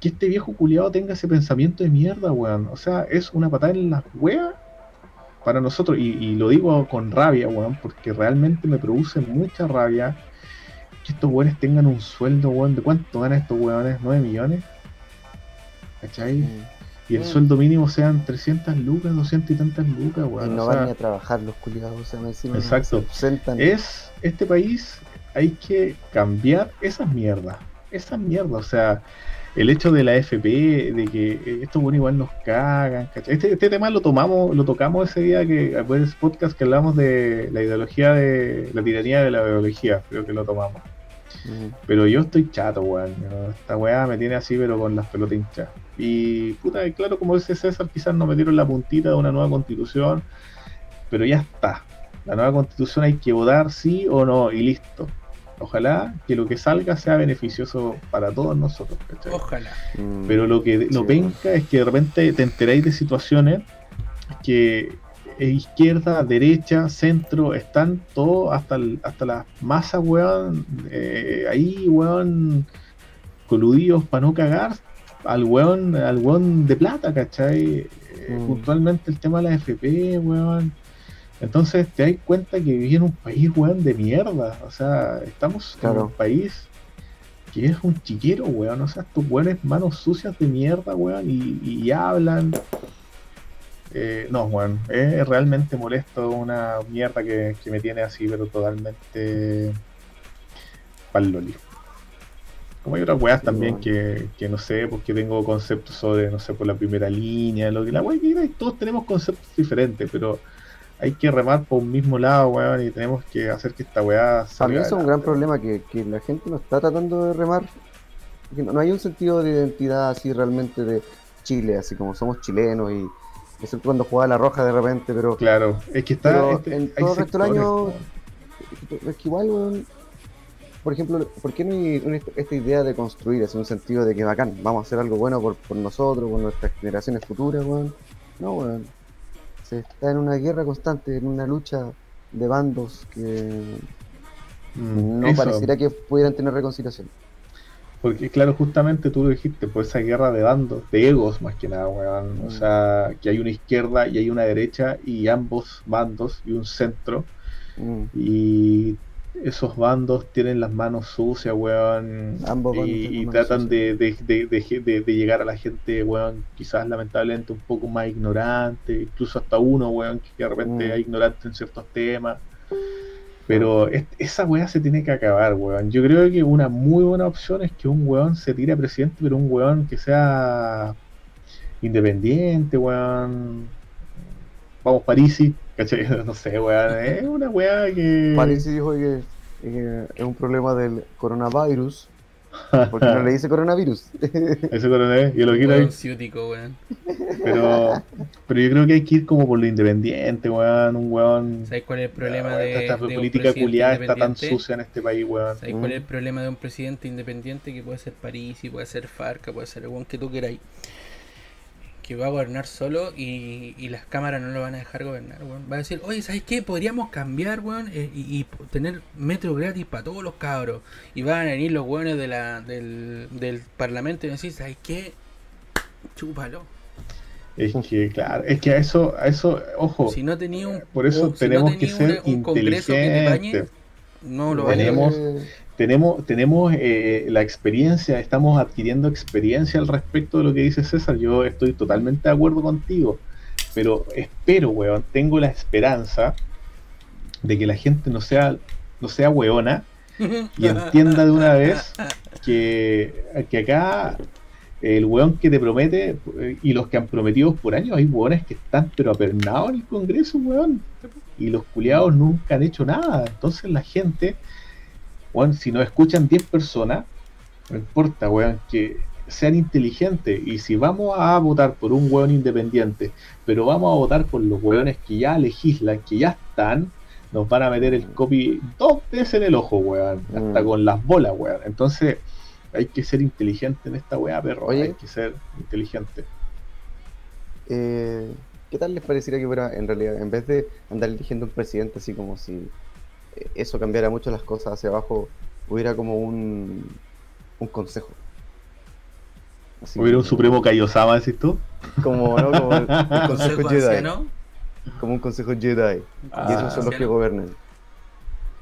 que este viejo culiado tenga ese pensamiento de mierda, weón. O sea, es una patada en las weas para nosotros, y, y lo digo con rabia, weón, porque realmente me produce mucha rabia que estos weones tengan un sueldo, weón. ¿De cuánto ganan estos weones? ¿9 millones? ¿Cachai? Y el sueldo mínimo sean 300 lucas, 200 y tantas lucas, Y weón. no o van sea, ni a trabajar los culiados, o sea, encima Exacto. se es este país hay que cambiar esas mierdas esas mierdas o sea el hecho de la FP de que eh, estos bueno igual nos cagan ¿cachai? este, este tema lo tomamos lo tocamos ese día que fue ese podcast que hablamos de la ideología de la tiranía de la biología creo que lo tomamos Mm. pero yo estoy chato, weón. Esta weá me tiene así, pero con las pelotas hinchas. Y puta, y claro, como dice César, quizás nos metieron la puntita de una nueva constitución, pero ya está. La nueva constitución hay que votar sí o no, y listo. Ojalá que lo que salga sea beneficioso para todos nosotros. ¿cachai? Ojalá. Mm. Pero lo que lo Sí. penca es que de repente te enteráis de situaciones que izquierda, derecha, centro, están todos hasta, el- hasta las masas, weón, eh, ahí, weón, coludidos para no cagar al weón, al weón de plata, ¿cachai? Eh, Mm. Puntualmente el tema de la FP, weón. Entonces te das cuenta que vivís en un país, weón, de mierda. O sea, estamos en un país que es un chiquero, weón. O sea, estos weones manos sucias de mierda, weón, y, y hablan. Eh, no, weón, es realmente molesto una mierda que, que me tiene así, pero totalmente pal loli. Como hay otras weas Sí, también que, que no sé, porque tengo conceptos sobre, no sé, por la primera línea, lo que la wea que y todos tenemos conceptos diferentes, pero hay que remar por un mismo lado, weón, y tenemos que hacer que esta weá A mí salga. eso es un gran problema que, que la gente no está tratando de remar. Que no, no hay un sentido de identidad así realmente de Chile, así como somos chilenos y excepto cuando juega la roja de repente, pero, Claro, es que está. este- en todo el resto del año es que igual, weón, por ejemplo, ¿por qué no hay esta idea de construir, es un sentido de que bacán, vamos a hacer algo bueno por, por nosotros, por nuestras generaciones futuras, weón? No, weón. Se está en una guerra constante, en una lucha de bandos que Mm, no eso. pareciera que pudieran tener reconciliación. Porque, claro, justamente tú lo dijiste, por esa guerra de bandos, de egos más que nada, weón. O Mm. sea, que hay una izquierda y hay una derecha y ambos bandos y un centro. Mm. Y esos bandos tienen las manos sucias, weón. Ambos y, y tratan de, de, de, de- de- de llegar a la gente, weón, quizás lamentablemente un poco más ignorante, incluso hasta uno, weón, que de repente Mm. es ignorante en ciertos temas. Pero es- esa weá se tiene que acabar, weón. Yo creo que una muy buena opción es que un weón se tire a presidente, pero un weón que sea independiente, weón. Vamos, Parisi, ¿cachai? No sé, weón. Es una weá que. Parece dijo que, que es un problema del coronavirus, porque no le dice coronavirus. Ese coronel, yo lo quiero ahí. Weón ciútico, weón. Pero, pero yo creo que hay que ir como por lo independiente, weón. Un weón. ¿Sabes cuál es el problema de, esta, esta de un política culiada está tan sucia en este país, weón. ¿Sabes cuál es el problema de un presidente independiente que puede ser París y puede ser Farca, puede ser el weón que tú queráis? Que va a gobernar solo y, y las cámaras no lo van a dejar gobernar, weón. Va a decir, oye, ¿sabes qué? Podríamos cambiar, weón, eh, y, tener metro gratis para todos los cabros. Y van a venir los weones de la, del, del parlamento y van a decir, ¿sabes qué? Chúpalo. Es que, claro, es que a eso, a eso, ojo, Si no tenía un, por eso o si no tenemos que ser una- un congreso que te bañe, inteligentes. no lo Tenemos- Eh, tenemos, tenemos eh, la experiencia, estamos adquiriendo experiencia al respecto de lo que dice César. Yo estoy totalmente de acuerdo contigo, pero espero, weón, tengo la esperanza de que la gente no sea, no sea weona y entienda de una vez que, que acá el weón que te promete eh, y los que han prometido por años, hay weones que están pero apernados en el Congreso, weón. Y los culiados nunca han hecho nada. Entonces la gente, weón, si nos escuchan 10 personas, no importa, weón, que sean inteligentes. Y si vamos a votar por un weón independiente, pero vamos a votar por los weones que ya legislan, que ya están, nos van a meter el copy dos veces en el ojo, weón. Hasta Mm. con las bolas, weón. Entonces, hay que ser inteligente en esta weá, perro. Oye. Hay que ser inteligente. eh, ¿Qué tal les parecería que fuera, en realidad, en vez de andar eligiendo un presidente así como si eso cambiara mucho las cosas hacia abajo, hubiera como un, un consejo? Así Hubiera un supremo Kaiosama, decís tú. Como, ¿no? como el, el consejo Jedi. anciano. Como un consejo Jedi. Ah, y esos son los que gobernan.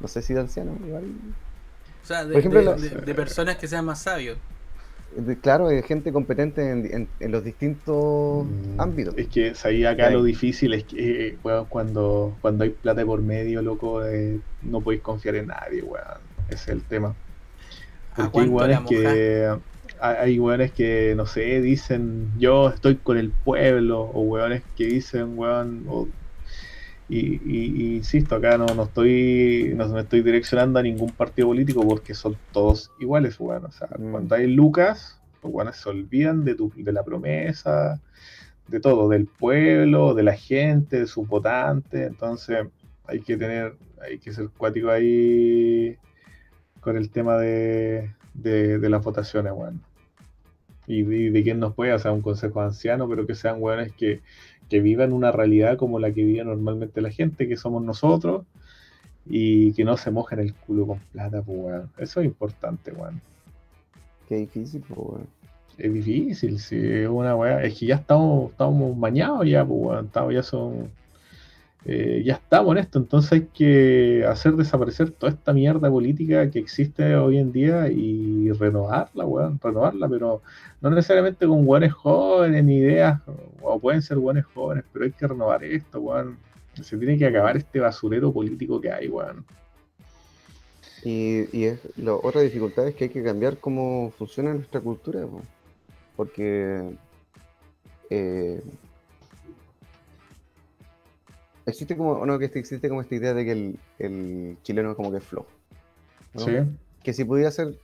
No sé si de anciano, igual. O sea, de, ejemplo, de- la- de- de personas que sean más sabios. Claro, hay gente competente en, en- en los distintos Mm, ámbitos. Es que ahí acá Sí. lo difícil es que eh, weón, cuando, cuando hay plata por medio, loco, eh, no podéis confiar en nadie, weón. Ese es el tema. ¿A Porque hay weones que hay hay weones que, no sé, dicen yo estoy con el pueblo, o weones que dicen, weón, o- y, y- y insisto, acá no, no estoy no me estoy direccionando a ningún partido político porque son todos iguales, weón. O sea, Mm. cuando hay lucas, los weones se olvidan de, tu, de la promesa, de todo, del pueblo, de la gente, de sus votantes. Entonces, hay que tener, hay que ser cuático ahí con el tema de, de, de las votaciones, weón. Y de, quién nos puede, o sea, un consejo anciano, pero que sean weones que, que vivan una realidad como la que vive normalmente la gente, que somos nosotros, y que no se mojen el culo con plata, pues, weón. Eso es importante, weón. Qué difícil, po, weón. Es difícil, si es una weá. Es que ya estamos, estamos mañados ya, pues weón. Estamos, ya son. Eh, ya estamos en esto, entonces hay que hacer desaparecer toda esta mierda política que existe hoy en día y renovarla, weón, renovarla, pero no necesariamente con weones jóvenes ni ideas, o pueden ser weones jóvenes, pero hay que renovar esto, weón. Se tiene que acabar este basurero político que hay, weón. Y, y es, la otra dificultad es que hay que cambiar cómo funciona nuestra cultura, po. porque eh, existe como no, que existe como esta idea de que el, el chileno es como que es flojo. ¿no? Sí, Que si pudiera ser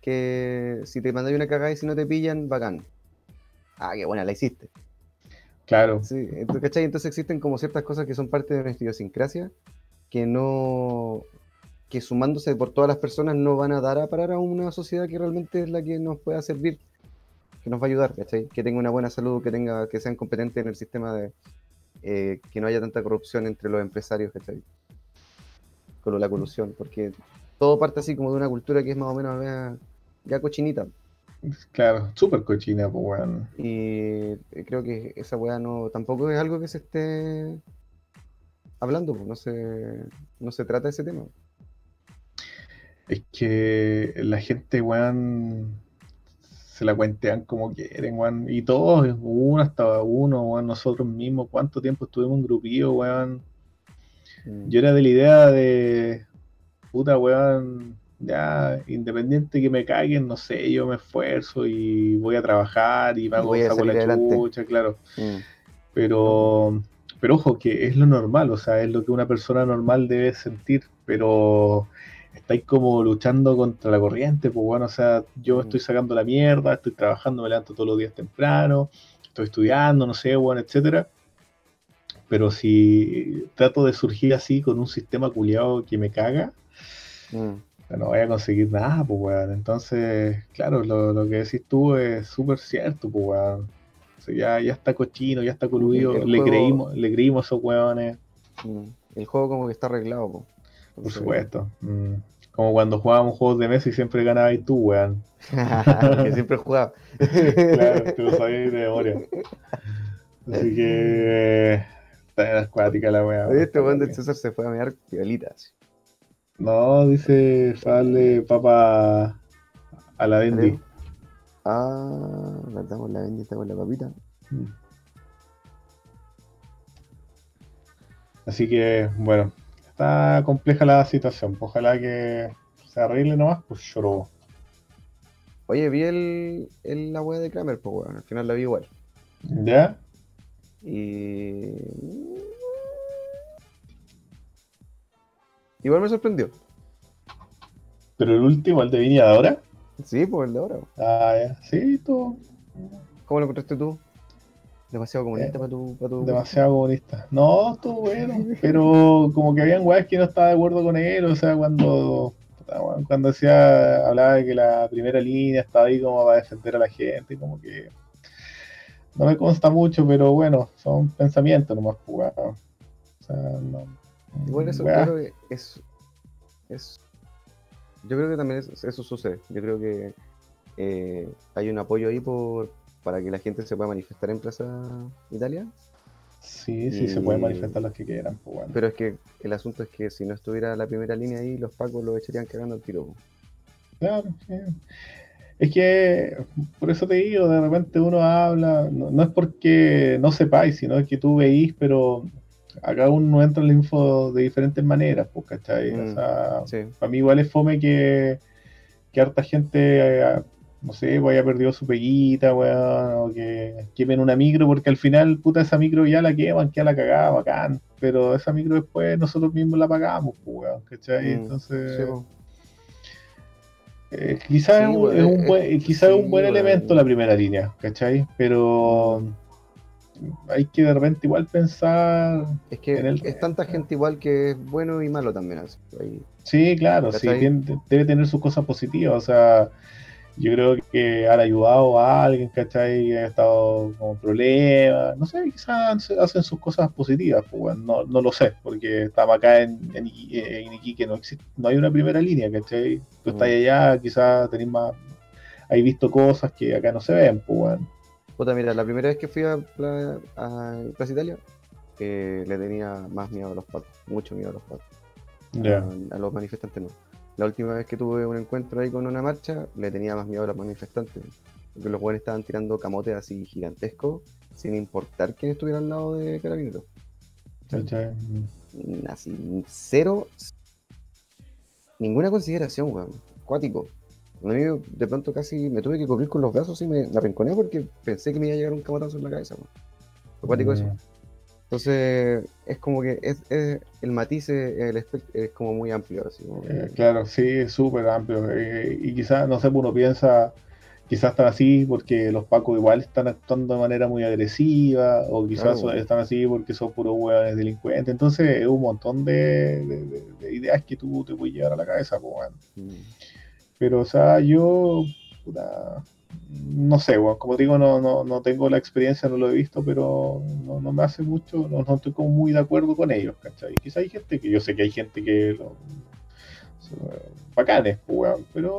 que si te mandáis una cagada y si no te pillan, bacán. Ah, qué buena, la hiciste. claro. Sí, ent- ¿cachai? Entonces existen como ciertas cosas que son parte de nuestra idiosincrasia que no, que sumándose por todas las personas no van a dar a parar a una sociedad que realmente es la que nos pueda servir, que nos va a ayudar, ¿cachai? Que tenga una buena salud, que tenga, que sean competentes en el sistema de eh, que no haya tanta corrupción entre los empresarios, ¿cachai? Con la colusión, porque todo parte así como de una cultura que es más o menos ya, ya cochinita. Claro, súper cochina, pues weón. Y eh, creo que esa weá no, tampoco es algo que se esté hablando, pues no se, no se trata de ese tema. Es que la gente, weón, se la cuentean como quieren, weón. Y todos, uno hasta uno, weón, nosotros mismos, cuánto tiempo estuvimos en grupillo, weón. Mm. Yo era de la idea de, puta, weón, ya, independiente que me caguen, no sé, yo me esfuerzo y voy a trabajar y me hago saco salir la adelante. chucha, claro. Mm. Pero, pero ojo, que es lo normal, o sea, es lo que una persona normal debe sentir, pero estáis como luchando contra la corriente, pues bueno, o sea, yo Mm. estoy sacando la mierda, estoy trabajando, me levanto todos los días temprano, estoy estudiando, no sé, bueno, etcétera. Pero si trato de surgir así con un sistema culiado que me caga, Mm. no voy a conseguir nada, pues weón. Entonces, claro, lo, lo que decís tú es súper cierto, pues weón. O sea, ya, ya está cochino, ya está coludido, le juego- creímos, le creímos a esos weones, Mm. El juego como que está arreglado, po. por supuesto. Mm. Como cuando jugábamos juegos de mesa y siempre ganabas tú, weón. que siempre jugaba. Claro, te lo sabías de memoria. Así que está acuática la weá. Oye, este weón del César se fue a mirar piolitas. No, dice Fale papa a la Bendy. Ah, verdad, con la bendita con la papita. Mm. Así que, bueno, está compleja la situación. pues Ojalá que se arregle nomás, pues lloró. Oye, vi el, el- la wea de Kramer, pues weón. Al final la vi igual. ¿Ya? Y. Igual me sorprendió. Pero el último, el de Viña de ahora. Sí, pues el de ahora. Ah, ya. Sí, todo ¿Cómo lo encontraste tú? Demasiado comunista Eh, para tu, para tu. demasiado comunista. No, todo bueno. Pero como que habían weas que no estaba de acuerdo con él. O sea, cuando. Cuando decía, hablaba de que la primera línea estaba ahí como para defender a la gente, como que no me consta mucho, pero bueno, son pensamientos nomás, pues, weón. O sea, no. Igual eso, creo que es, es- Yo creo que también es- eso sucede. Yo creo que eh, hay un apoyo ahí por para que la gente se pueda manifestar en Plaza Italia. Sí, sí, se pueden manifestar los que quieran, pues, bueno. Pero es que el asunto es que si no estuviera la primera línea ahí, los pacos lo echarían cagando al tiro. Claro. Es que, por eso te digo, de repente uno habla, no, no es porque no sepáis, sino es que tú veís, pero acá uno entra en la info de diferentes maneras, pues, ¿cachai? O Mm, sea, Sí. para mí igual es fome que, que harta gente, eh, no sé, pues, haya perdido su peguita, weón, o que quemen una micro, porque al final, puta, esa micro ya la queman, queda la cagada, bacán, pero esa micro después nosotros mismos la pagamos, pues, weón, ¿cachai? Mm, Entonces... sí. Eh, quizás Sí, es un, pues, es un eh, buen, quizás es un sí, buen bueno. elemento la primera línea, ¿cachai? Pero hay que de repente igual pensar. Es que en el- es tanta gente igual que es bueno y malo también. así, ahí. Sí, claro, sí, debe tener sus cosas positivas. O sea, yo creo que han ayudado a alguien, ¿cachai? Que ha estado con problemas. No sé, quizás hacen sus cosas positivas, pues bueno, no, no lo sé, porque estamos acá en, en, en Iquique, no existe, no hay una primera línea, ¿cachai? Tú estás Mm. allá, quizás tenés más. Hay visto cosas que acá no se ven, pues bueno. Puta, mira, la primera vez que fui a, Pla- a Plaza Italia, eh, le tenía más miedo a los pacos, mucho miedo a los pacos. Ya. a, a los manifestantes no. La última vez que tuve un encuentro ahí con una marcha, le tenía más miedo a los manifestantes. Porque los jóvenes estaban tirando camotes así gigantescos, sin importar quién estuviera al lado de Carabineros. ¿cachai? Mm. Así, cero, ninguna consideración, weón. Cuático. A mí de pronto casi me tuve que cubrir con los brazos y me, me arrinconé porque pensé que me iba a llegar un camotazo en la cabeza, weón. Cuático eso. Entonces, es como que es, es- el matiz, es, como muy amplio. Así, como que- Eh, claro, sí, es súper amplio. eh, y quizás, no sé, uno piensa quizás están así porque los pacos igual están actuando de manera muy agresiva, o quizás Claro. están así porque son puros hueones delincuentes. Entonces es un montón de, de- de- de ideas que tú te puedes llevar a la cabeza, pues. Mm. Pero, o sea, yo, puta, no sé, weón, como digo, no, no, no tengo la experiencia, no lo he visto, pero no, no me hace mucho, no, no estoy como muy de acuerdo con ellos, ¿cachai? Quizá hay gente que, yo sé que hay gente que lo, son, bacanes, pues, pero,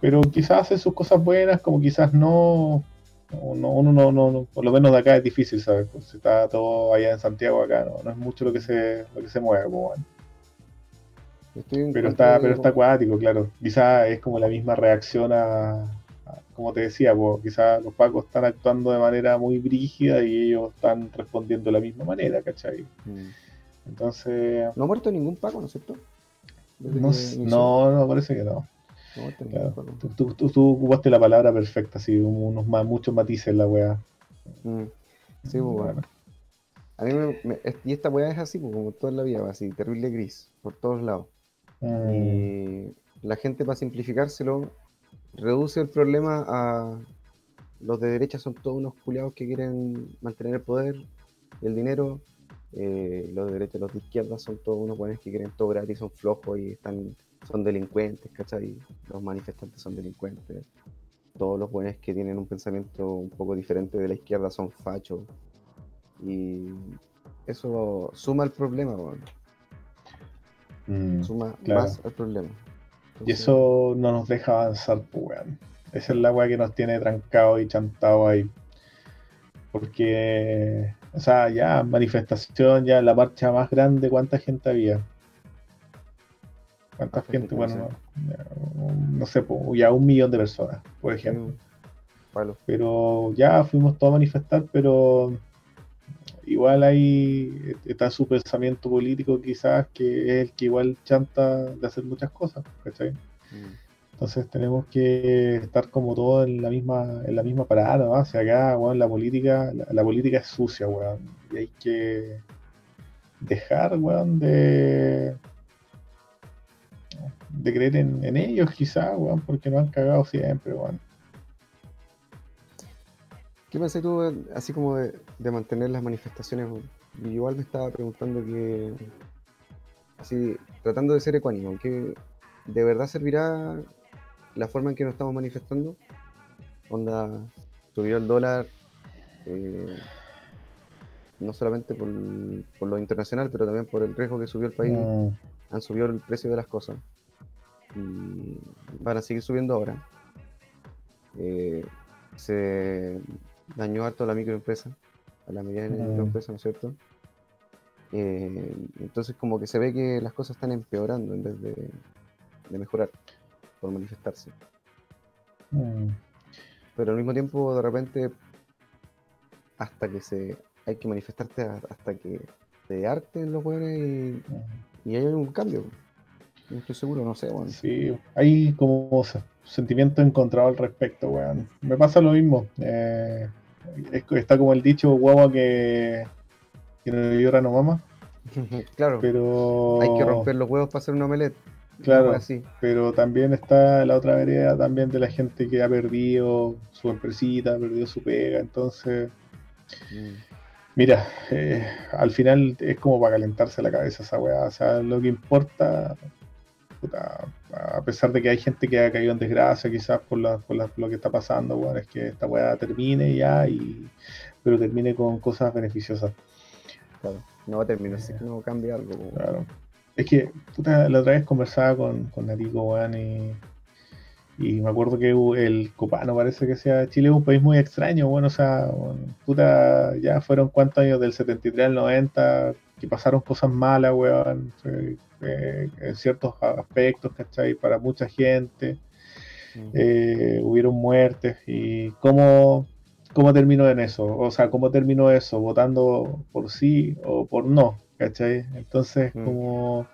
pero quizás hacen sus cosas buenas, como quizás no, no, no, uno no, no, por lo menos de acá es difícil, ¿sabes? Pues si está todo allá en Santiago, acá no, no es mucho lo que se, lo que se mueve, pues, weón. Estoy Pero está, pero está acuático, claro. Quizá es como la misma reacción a, a- como te decía, pues, quizá los pacos están actuando de manera muy brígida y ellos están respondiendo de la misma manera, ¿cachai? Mm. Entonces, No ha muerto ningún Paco, ¿no es cierto? No, no, no, parece que no. Claro. Tú, tú- tú- tú ocupaste la palabra perfecta, así, unos más, muchos matices en la weá. Mm. Sí, pues, bueno. A mí me, y esta weá es así, pues, como toda la vida, así, terrible gris, por todos lados. Y la gente, para simplificárselo, reduce el problema a los de derecha son todos unos culiados que quieren mantener el poder, el dinero. eh, los de derecha, los de izquierda son todos unos buenos que quieren todo gratis, son flojos y están, son delincuentes, ¿cachai? Los manifestantes son delincuentes. Todos los buenos que tienen un pensamiento un poco diferente de la izquierda son fachos. Y eso suma el problema, weón. Mm. suma claro. más al problema. Y eso no nos deja avanzar, pues, weón. Esa es la weá que nos tiene trancado y chantado ahí. Porque, o sea, ya manifestación, ya la marcha más grande, ¿cuánta gente había? ¿Cuánta ¿Cuánta gente? Bueno, no sé, ya un millón de personas, por ejemplo. Pero ya fuimos todos a manifestar, pero igual hay, está su pensamiento político quizás, que es el que igual chanta de hacer muchas cosas. Entonces tenemos que estar como todos en la misma, en la misma parada, ¿no? Acá, weón, la política, la, la política es sucia, weón. Y hay que dejar, weón, de, de creer en, en ellos quizás, weón, porque nos han cagado siempre, weón. ¿Qué pensás tú, eh, así como de, de mantener las manifestaciones? Igual me estaba preguntando que, así, tratando de ser ecuánimo, que de verdad servirá la forma en que nos estamos manifestando? Onda, subió el dólar, eh, no solamente por, por lo internacional, pero también por el riesgo que subió el país. Mm, han subido el precio de las cosas y van a seguir subiendo ahora. Eh, se dañó harto a la microempresa, a la mediana Mm. microempresa, ¿no es cierto? Eh, entonces como que se ve que las cosas están empeorando en vez de, de mejorar por manifestarse. mm, Pero al mismo tiempo de repente hasta que se hay que manifestarte hasta que te harten los hueones y, mm. y hay un cambio. No estoy seguro, no sé, bueno. Sí, hay como se- sentimientos encontrados al respecto, weón. Me pasa lo mismo. eh, está como el dicho guagua que, que no llora no mama, claro. pero Hay que romper los huevos para hacer un omelette. Claro. Así. pero también está la otra vereda también de la gente que ha perdido su empresita, ha perdido su pega, entonces Mm. Mira, eh, al final es como para calentarse la cabeza esa weá. O sea, lo que importa, puta, a pesar de que hay gente que ha caído en desgracia quizás por, la- por la- lo que está pasando, weón, es que esta weá termine ya, y, pero termine con cosas beneficiosas. Claro. No va a terminar si es que no cambia algo. Claro. Es que, puta, la otra vez conversaba con, con Narico, weón, y, y me acuerdo que el copano parece que sea Chile es un país muy extraño, bueno, o sea, puta, ya fueron cuántos años del 73 al 90 que pasaron cosas malas, weón, eh, eh, en ciertos aspectos, ¿cachai? Para mucha gente, eh, hubieron muertes y cómo, cómo terminó en eso, o sea, cómo terminó eso, votando por sí o por no, ¿cachai? Entonces, Mm. como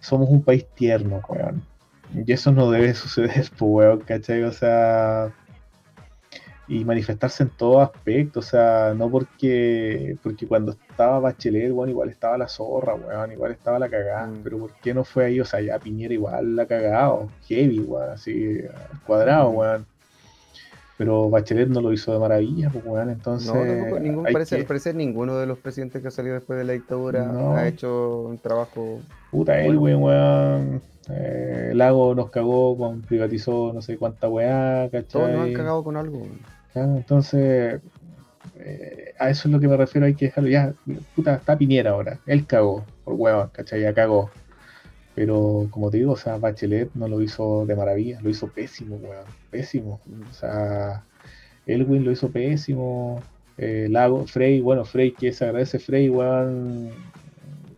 somos un país tierno, weón. Y eso no debe suceder, pues, weón, ¿cachai? O sea, y manifestarse en todo aspecto, o sea, no porque porque cuando estaba Bachelet, bueno, igual estaba la zorra, weón, igual estaba la cagada, Mm. pero ¿por qué no fue ahí? O sea, ya Piñera igual la cagado, heavy, weón, así, cuadrado, Mm. weón. Pero Bachelet no lo hizo de maravilla, pues, weón, entonces... No, tampoco, ningún, parece, que- al parecer ninguno de los presidentes que ha salido después de la dictadura No. ha hecho un trabajo. Puta Elwin, weón. Eh, Lago nos cagó, con, privatizó no sé cuánta weá, ¿cachai? Todos nos han cagado con algo. Entonces, eh, a eso es lo que me refiero, hay que dejarlo ya. Puta, está Piñera ahora, él cagó, por huevón, ¿cachai? Ya cagó. Pero como te digo, o sea, Bachelet no lo hizo de maravilla, lo hizo pésimo, weón, pésimo. O sea, Elwin lo hizo pésimo. eh, Frey, bueno, Frey, que se agradece Frey, weón,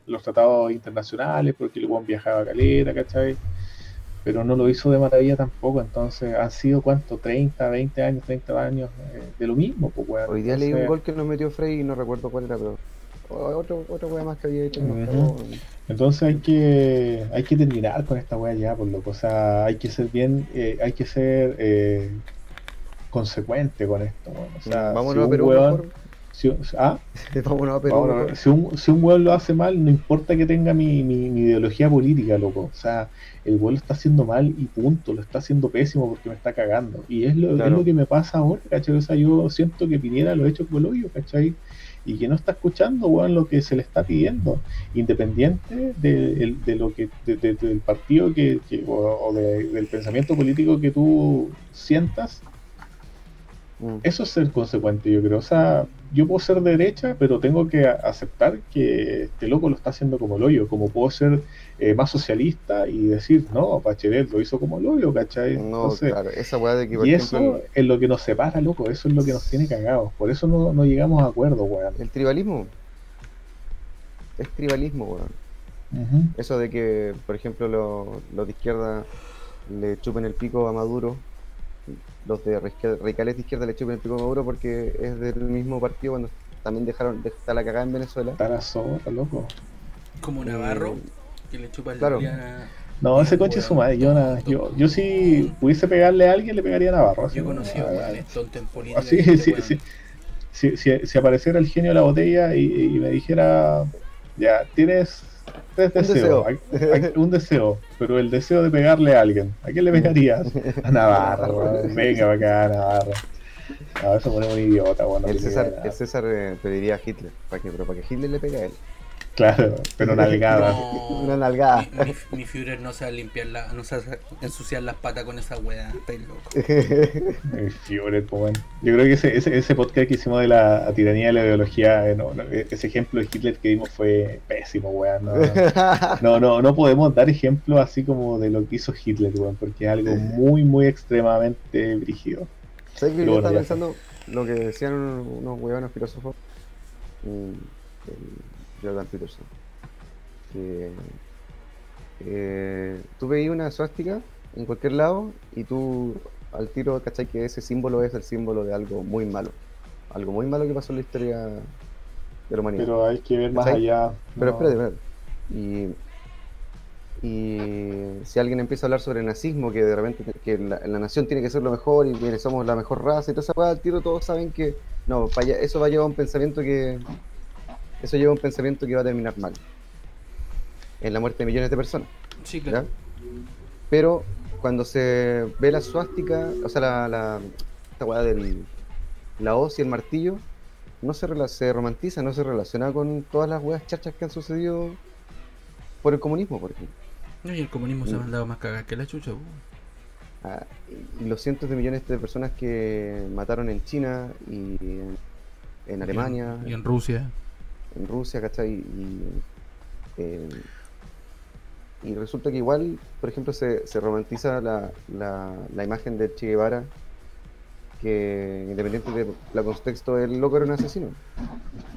los tratados internacionales, porque el weón viajaba a caleta, ¿cachai? Pero no lo hizo de maravilla tampoco, entonces han sido cuánto, 30, 20 años, 30 años eh, de lo mismo, pues. Hoy día leí un gol que nos metió Frey y no recuerdo cuál era, pero. Otro, otra wea más que había hecho. Entonces hay que hay que terminar con esta weá ya, por loco. O sea, hay que ser bien, eh, hay que ser eh, consecuente con esto, weón. O sea, Vámonos si a Perú weón- mejor. Si- ah, si, un, si un weón lo hace mal, no importa que tenga mi, mi- mi ideología política, loco. O sea, el weón lo está haciendo mal y punto, lo está haciendo pésimo porque me está cagando. Y es lo, es Claro. lo que me pasa ahora, ¿cachai? O sea, yo siento que Piñera lo ha hecho como el hoyo, ¿cachai? Y que no está escuchando, weón, lo que se le está pidiendo, independiente de, el- de lo que, de- de- del partido que, que- o, o de- del pensamiento político que tú sientas, Mm. eso es ser consecuente, yo creo. O sea, yo puedo ser de derecha, pero tengo que aceptar que este loco lo está haciendo como el hoyo. Como puedo ser eh, más socialista y decir, no, Bachelet lo hizo como el hoyo, ¿cachai? No, Entonces, claro, esa weá de que, por y ejemplo, eso es lo que nos separa, loco. Eso es lo que nos tiene cagados. Por eso no, no llegamos a acuerdo, weón. el, tribalismo. Es tribalismo, weón. Eso de que, por ejemplo, lo- los de izquierda le chupen el pico a Maduro, los de radicales de izquierda le chupen el pico Maduro porque es del mismo partido cuando también dejaron de estar la cagada en Venezuela. Está la zorra, loco. Como Navarro, que le chupa el claro. No, ese coche es su madre. Yo, na- yo, yo si pudiese pegarle a alguien, le pegaría a Navarro. así, Yo he conocido a- a- en política. Así, sí. Si, si, si apareciera el genio de la botella y, y me dijera, ya, tienes tres Un deseos, hay- hay un deseo, pero el deseo de pegarle a alguien, ¿a quién le pegarías? A Navarro, weón. venga para acá, Navarro. No, eso pone un idiota, bueno, El César, el César eh, pediría a Hitler, ¿para qué? Pero para que Hitler le pegue a él. Claro, pero nalgada. No, Una nalgada. Mi, mi, mi Führer no sabe limpiar la, no sabe ensuciar las patas con esa weá. Estáis loco. El Führer, pues, bueno. Yo creo que ese, ese, ese podcast que hicimos de la tiranía de la ideología, eh, no, no, ese ejemplo de Hitler que dimos fue pésimo, weón. No, no, no, no podemos dar ejemplos así como de lo que hizo Hitler, weón, porque es algo muy, muy extremadamente brígido. ¿Sabes que yo estaba pensando lo que decían unos, unos huevones filósofos? mm, el Jordan Peterson. Que eh, tú veías una suástica en cualquier lado y tú al tiro, ¿cachai? Que ese símbolo es el símbolo de algo muy malo. Algo muy malo que pasó en la historia de la humanidad. Pero hay que ver más ¿Cachai? allá. Pero no. espérate, espérate. Y, y si alguien empieza a hablar sobre nazismo, que de repente te- que la, la nación tiene que ser lo mejor y que somos la mejor raza y toda esa al tiro todos saben que no, pa' allá- eso va a llevar a un pensamiento que eso lleva a un pensamiento que va a terminar mal. En la muerte de millones de personas. Sí, ¿ya? claro. Pero cuando se ve la suástica, o sea, la, la esta weá del la hoz y el martillo, no se, se romantiza, no se relaciona con todas las weas chachas que han sucedido por el comunismo, por ejemplo. No, y el comunismo se Mm. ha mandado más cagar que la chucha. Ah, y- los cientos de millones de personas que mataron en China y en, en Alemania, Y en Rusia. En Rusia, ¿cachai? Y, eh, y resulta que igual, por ejemplo, se, se romantiza la, la, la imagen de Che Guevara, que independiente de la contexto, el loco era un asesino.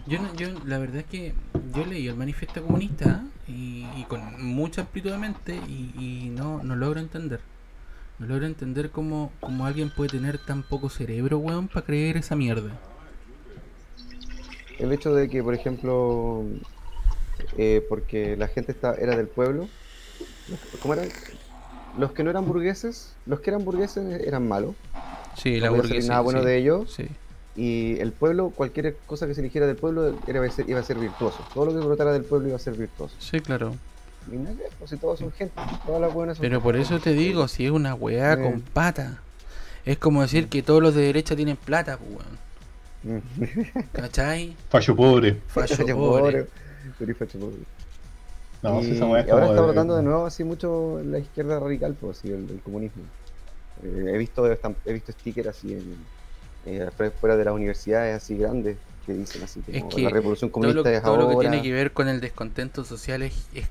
Yo, no- yo la verdad es que yo leí el manifiesto comunista y, y con mucha amplitud de mente y, y no, no logro entender. No logro entender cómo, cómo alguien puede tener tan poco cerebro, weón, para creer esa mierda. El hecho de que, por ejemplo, eh, porque la gente está, era del pueblo, ¿cómo? Los que no eran burgueses, los que eran burgueses eran malos, Sí, la no burguesía. nada bueno sí, de ellos. sí. Y el pueblo, cualquier cosa que se eligiera del pueblo era, iba, a ser, virtuoso. Todo lo que brotara del pueblo iba a ser virtuoso. Sí, claro. Y nada pues, si todos son gente, todas las buenas son Pero por eso te digo, si es una weá Eh. con pata. Es como decir que todos los de derecha tienen plata, pues. ¿Cachai? Fallo pobre. Fallo pobre. Pero facho pobre. No, y, es ahora está brotando de nuevo así mucho la izquierda radical, pues así, el, el comunismo. Eh, he visto he visto stickers así en, eh, fue- fuera de las universidades así grandes que dicen así Es como que la revolución Todo lo, comunista es todo lo que tiene que ver con el descontento social es, es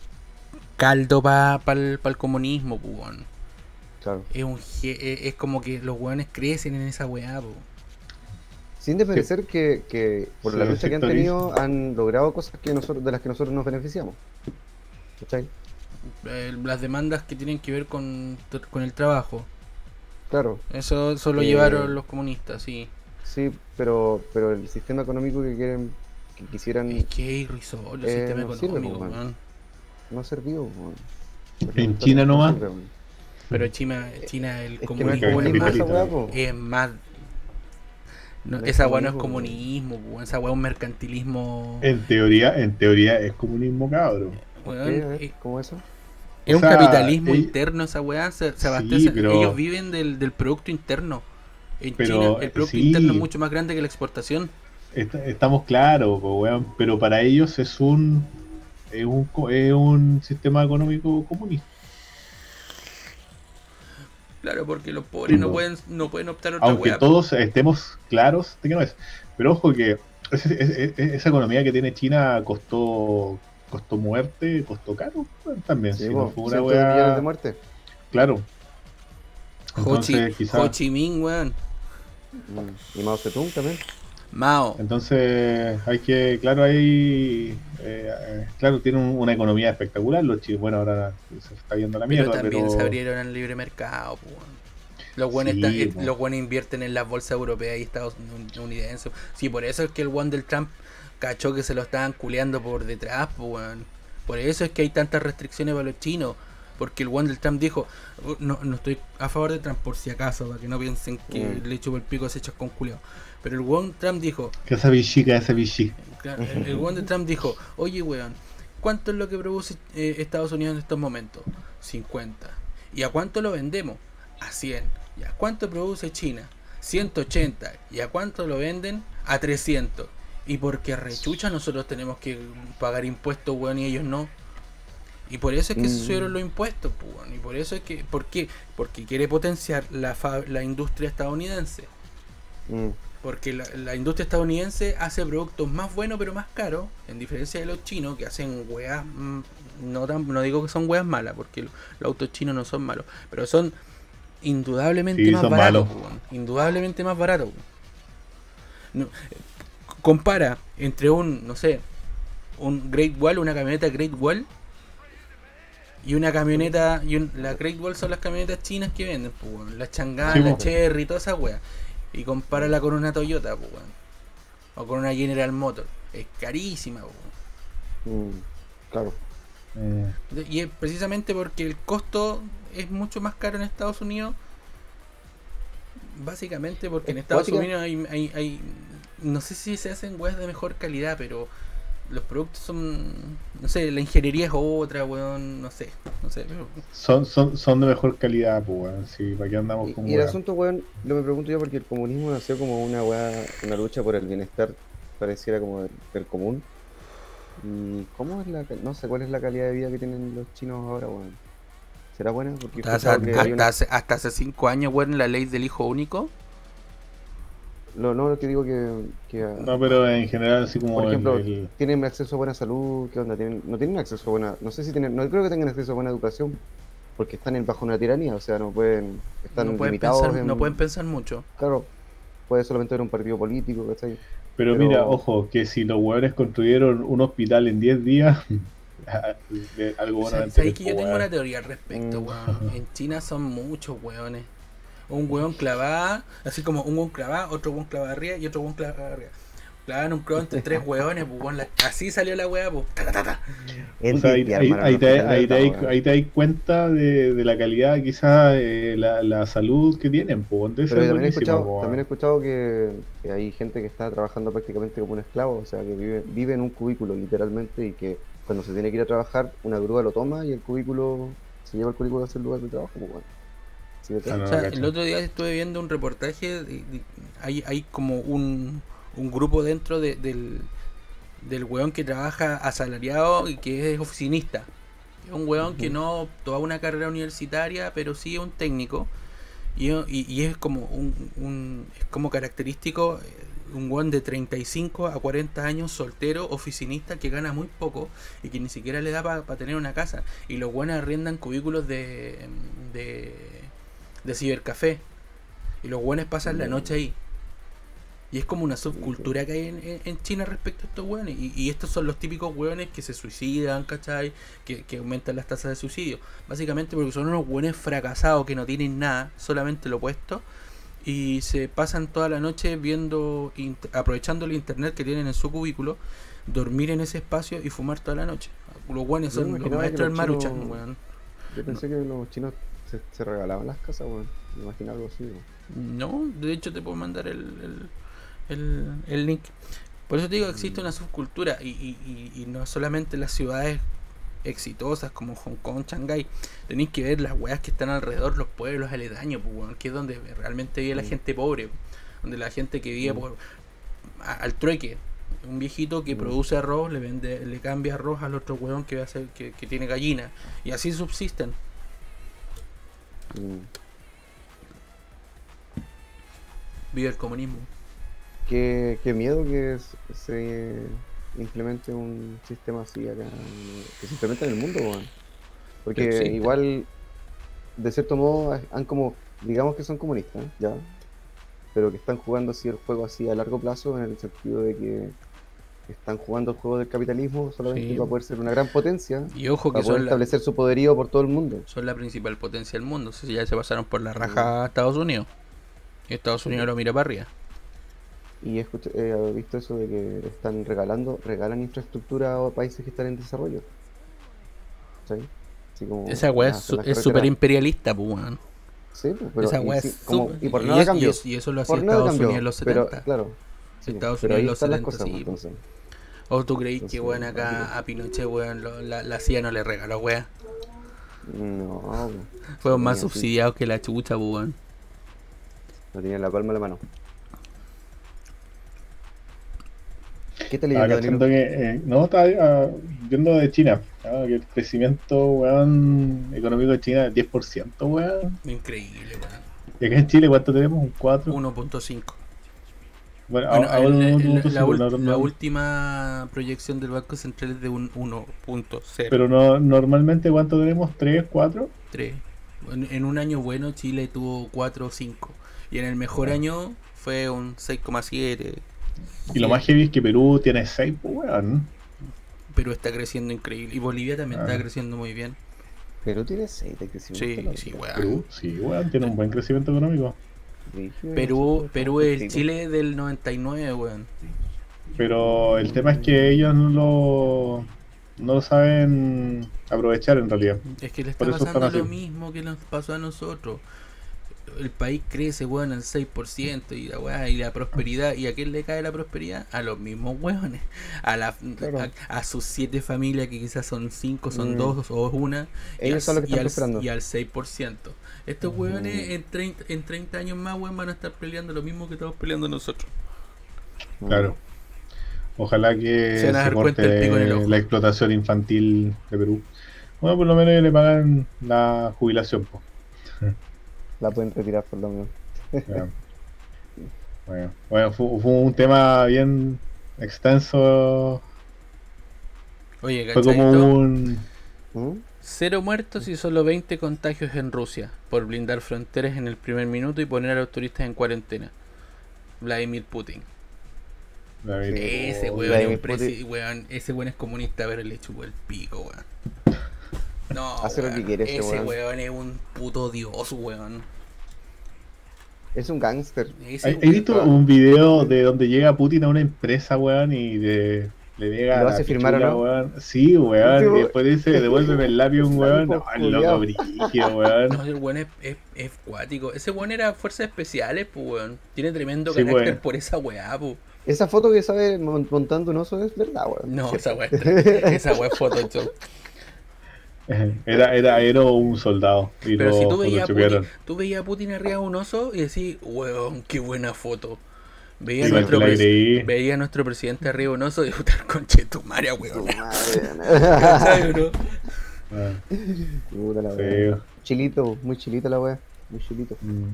caldo para el, comunismo, pues, weón. Claro. Es, un, es es como que los weones crecen en esa weá, pues. Sin desmerecer que, que por la lucha que han tenido han logrado cosas que nosotros, de las que nosotros nos beneficiamos. ¿Cachai? Eh, las demandas que tienen que ver con, con el trabajo. Claro, Eso, eso lo Eh, llevaron los comunistas, sí. sí, pero, pero el sistema económico que quieren, que quisieran, Es que el Eh, sistema no económico, pues, weón. no ha servido. weón. En China nomás. sirve, weón. Pero China, China el Es no es comunismo es comunismo más, es más no, esa weá no es comunismo, esa weá es un mercantilismo. En teoría, en teoría es comunismo, cabrón. es, ¿Cómo eso? es O un sea, capitalismo ell- interno esa weá, se, se Sí, abastecen, pero- ellos viven del, del producto interno. En Pero, China el producto sí. interno es mucho más grande que la exportación. Est- estamos claros, weón, pero para ellos es un, es un es un sistema económico comunista. Claro, porque los pobres no No. pueden no pueden optar a otra Aunque todos estemos claros de que no es. Pero ojo que esa economía que tiene China costó costó muerte, costó caro también. Sí, si po, no fue una cientos de millones weá- de muertes. Claro. Ho Chi, Entonces, quizá- Ho Chi Minh, weón. Mm, Y Mao Zedong también. Mao. Entonces, hay que, claro, hay, eh, eh, claro, tiene un- una economía espectacular. Los chinos, bueno, ahora se está yendo a la Pero mierda, también pero se abrieron al libre mercado. weón. Los buenos Sí, po. los buenos invierten en las bolsas europeas y estadounidenses. Sí, por eso es que el one del Trump cachó que se lo estaban culeando por detrás. Por eso es que hay tantas restricciones para los chinos. Porque el one del Trump dijo, "Oh, no, no estoy a favor de Trump por si acaso, para que no piensen que Mm. le chupo el pico a ese hechos con culeado. Pero el one Trump dijo, que esa bichica, esa bichi. El, el de Trump dijo, oye weón, ¿cuánto es lo que produce eh, Estados Unidos en estos momentos? 50. ¿Y a cuánto lo vendemos? A 100. ¿Y a cuánto produce China? 180. ¿Y a cuánto lo venden? A 300. Y porque rechucha nosotros tenemos que pagar impuestos, weón, y ellos no. Y por eso es que se Mm. subieron los impuestos, pues, weón. Y por eso es que, ¿por qué? Porque quiere potenciar la, fa- la industria estadounidense. Mm, Porque la, la industria estadounidense hace productos más buenos pero más caros, en diferencia de los chinos que hacen weas, mm, no, tan- no digo que son weas malas, porque lo- los autos chinos no son malos, pero son indudablemente Sí, más son baratos. malos. indudablemente más baratos. No, eh, compara entre un, no sé, un Great Wall, una camioneta Great Wall y una camioneta, y un- la Great Wall son las camionetas chinas que venden, pues, la Chang'an, Sí, la po. Cherry, toda esa wea. Y compárala con una Toyota, pues, weón. O con una General Motor. Es carísima, pues, weón. mm, claro. De- Y es precisamente porque el costo es mucho más caro en Estados Unidos. Básicamente porque en Es Estados. Unidos hay, hay, hay- No sé si se hacen weas de mejor calidad, pero los productos son. No sé, la ingeniería es otra, weón. No sé, no sé. Pero, son, son, son de mejor calidad, pues, weón. Sí, ¿para qué andamos Y, con y el asunto, weón, lo me pregunto yo porque el comunismo nació como una weá, una lucha por el bienestar, pareciera como del, del común. ¿Y cómo es la, no sé cuál es la calidad de vida que tienen los chinos ahora, weón? ¿Será buena? Porque hasta, hace, hasta hace cinco años, weón, la ley del hijo único. Lo, no, lo que digo que, que No, pero en general, así como por ejemplo, el- tienen acceso a buena salud, ¿qué onda? ¿Tienen, no tienen acceso a buena, no sé si tienen, no creo que tengan acceso a buena educación, porque están en, bajo una tiranía, o sea, no pueden, están No pueden, limitados pensar, en- no pueden pensar mucho. claro, puede solamente haber un partido político, ¿cachai? Pero, Pero- mira, ojo, que si los hueones construyeron un hospital en 10 días, algo bueno ¿Sabes deben que yo tengo una teoría al respecto, Mm. weón? En China son muchos weones. Un weón clavada, así como un weón clavada, otro weón clavado arriba y otro weón clavado arriba. Claro, un crow entre tres hueones, pues, weón, la- así salió la weá, pues. ahí, te, das- weón. ahí te das cuenta de, de la calidad, quizás eh, la, la salud que tienen. Pues, también he escuchado, po, también he escuchado que, que hay gente que está trabajando prácticamente como un esclavo, o sea, que vive, vive en un cubículo literalmente y que cuando se tiene que ir a trabajar, una grúa lo toma y el cubículo se lleva el cubículo hacia el lugar de trabajo, pues bueno. El otro día estuve viendo un reportaje, de- de- hay, hay como un, un grupo dentro de- del, del weón que trabaja asalariado y que es oficinista. Es un weón que no toda una carrera universitaria, pero sí es un técnico. Y, y- y es como un, un- es como característico eh, un weón de 35 a 40 años soltero, oficinista, que gana muy poco y que ni siquiera le da para tener una casa. Y los weones arriendan cubículos de, de, de cibercafé. Y los weones pasan la noche ahí. Y es como una subcultura que hay en, en- en China respecto a estos weones. Y, y estos son los típicos weones que se suicidan, ¿cachai? Que, que aumentan las tasas de suicidio. Básicamente porque son unos weones fracasados que no tienen nada, solamente lo opuesto. Y se pasan toda la noche viendo, aprovechando el internet que tienen en su cubículo, dormir en ese espacio y fumar toda la noche. Los me son los maestros del Maruchan. Yo pensé que los chinos se, se regalaban las casas, weón. Me imagino algo así, weón. No, de hecho te puedo mandar el, el, el- el link. Por eso te digo, existe una subcultura y, y, y, y no solamente en las ciudades exitosas como Hong Kong, Shanghái. Tenéis que ver las weas que están alrededor, los pueblos aledaños, pues, weón, que es donde realmente vive la Mm. gente pobre, donde la gente que vive Mm. por, a- al trueque. Un viejito que Mm. produce arroz, le vende, le cambia arroz al otro weón que va a hacer, que, que tiene gallina. Y así subsisten. Mm. Vive el comunismo. Qué, qué miedo que s- se implemente un sistema así acá, que se implemente en el mundo, weón. Porque Existe. igual, de cierto modo, han como, digamos que son comunistas, ya, pero que están jugando así el juego así a largo plazo, en el sentido de que están jugando el juego del capitalismo solamente Sí. para poder ser una gran potencia, Y ojo que para poder la, establecer su poderío por todo el mundo. son la principal potencia del mundo. Si ya se pasaron por la raja a Estados Unidos. Y Estados Unidos lo mira para arriba. Y he visto eso de que están regalando, regalan infraestructura a países que están en desarrollo. ¿Sí? Así como Esa weá es súper imperialista, pues. Sí, pero Esa y sí, es como- y por nada y cambió. Y eso lo hacía Estados. Unidos en los pero 70. claro. Sí, Estados pero Unidos ahí los están las 70, cosas, sí, pues. ¿O tú creís que, weón, acá a Pinochet, weón, lo- la, la CIA no le regaló, weón? No, Fueron más subsidiados que la chucha, weón. no tenía la palma de la mano. ¿Qué te leyendo, Danilo? que, eh, no, estaba ah, viendo de China, ah, que el crecimiento weón, económico de China es 10%, weón. Increíble, weón. Y acá en Chile, ¿cuánto tenemos? ¿Un 4? 1.5. Bueno, Bueno, el- un el- la, la no- última proyección del Banco Central es de un 1.0. Pero no, normalmente, ¿cuánto tenemos? ¿3, 4? 3. En, en un año bueno Chile tuvo 4 o 5. Y en el mejor Ah. año fue un 6,7. Y lo más heavy es que Perú tiene 6, pues, weón. Pero está creciendo increíble. Y Bolivia también Ah. está creciendo muy bien. Pero tiene 6 de crecimiento. Sí, la sí, weón. Perú, sí, weón, tiene un buen crecimiento económico. Perú, Perú es. Chile del 99, weón. Pero el tema es que ellos no lo, no lo saben aprovechar en realidad. Es que le está pasando lo mismo que nos pasó a nosotros. El país crece, weón, al 6% y la weá, y la prosperidad. ¿Y a quién le cae la prosperidad? A los mismos weones. A, la, Claro. a, a sus siete familias, que quizás son cinco, son Mm. dos o una. y Ellos al- son los que y están al, prosperando. Y al 6%. Estos weones Mm. en 30, en 30 años más, weón, van a estar peleando lo mismo que estamos peleando nosotros. Claro. Ojalá que Se cuenta corte el pico en el ojo. la explotación infantil de Perú. Bueno, por lo menos le pagan la jubilación. po. La pueden retirar por lo menos. Bueno, bueno fue, fue un tema bien extenso. Oye, Fue como un. ¿Mm? Cero muertos y solo 20 contagios en Rusia por blindar fronteras en el primer minuto y poner a los turistas en cuarentena. Vladimir Putin. Ese weón, es weón, ese weón es comunista, pero le chupó el pico, weón. No, Hace lo que quiere ese ese weón. weón es un puto dios, weón. Es un gángster. ¿He visto un video de donde llega Putin a una empresa, weón, y de, le llega ¿Lo la hace firmar o no? weón? Sí, weón, Sí, y después dice, devuélveme el labio un weón. No, el loco weón. No, el weón es, es, es cuático. Ese weón era fuerzas especiales, pues weón. Tiene tremendo Sí, carácter weón. por esa weá, pues. Esa foto que sabe mon- montando un oso es verdad, weón. No, esa weá esa weá es Photoshop. Era, era, era un soldado. Y Pero lo si tú veías, a Putin, tú veías a Putin arriba de un oso y decís, weón, qué buena foto. Veía, nuestro, creí. veía a nuestro presidente arriba un oso y puta el conchetumaria, Tu weón. Ah. Chilito, muy chilito la wea. Muy chilito. Mm.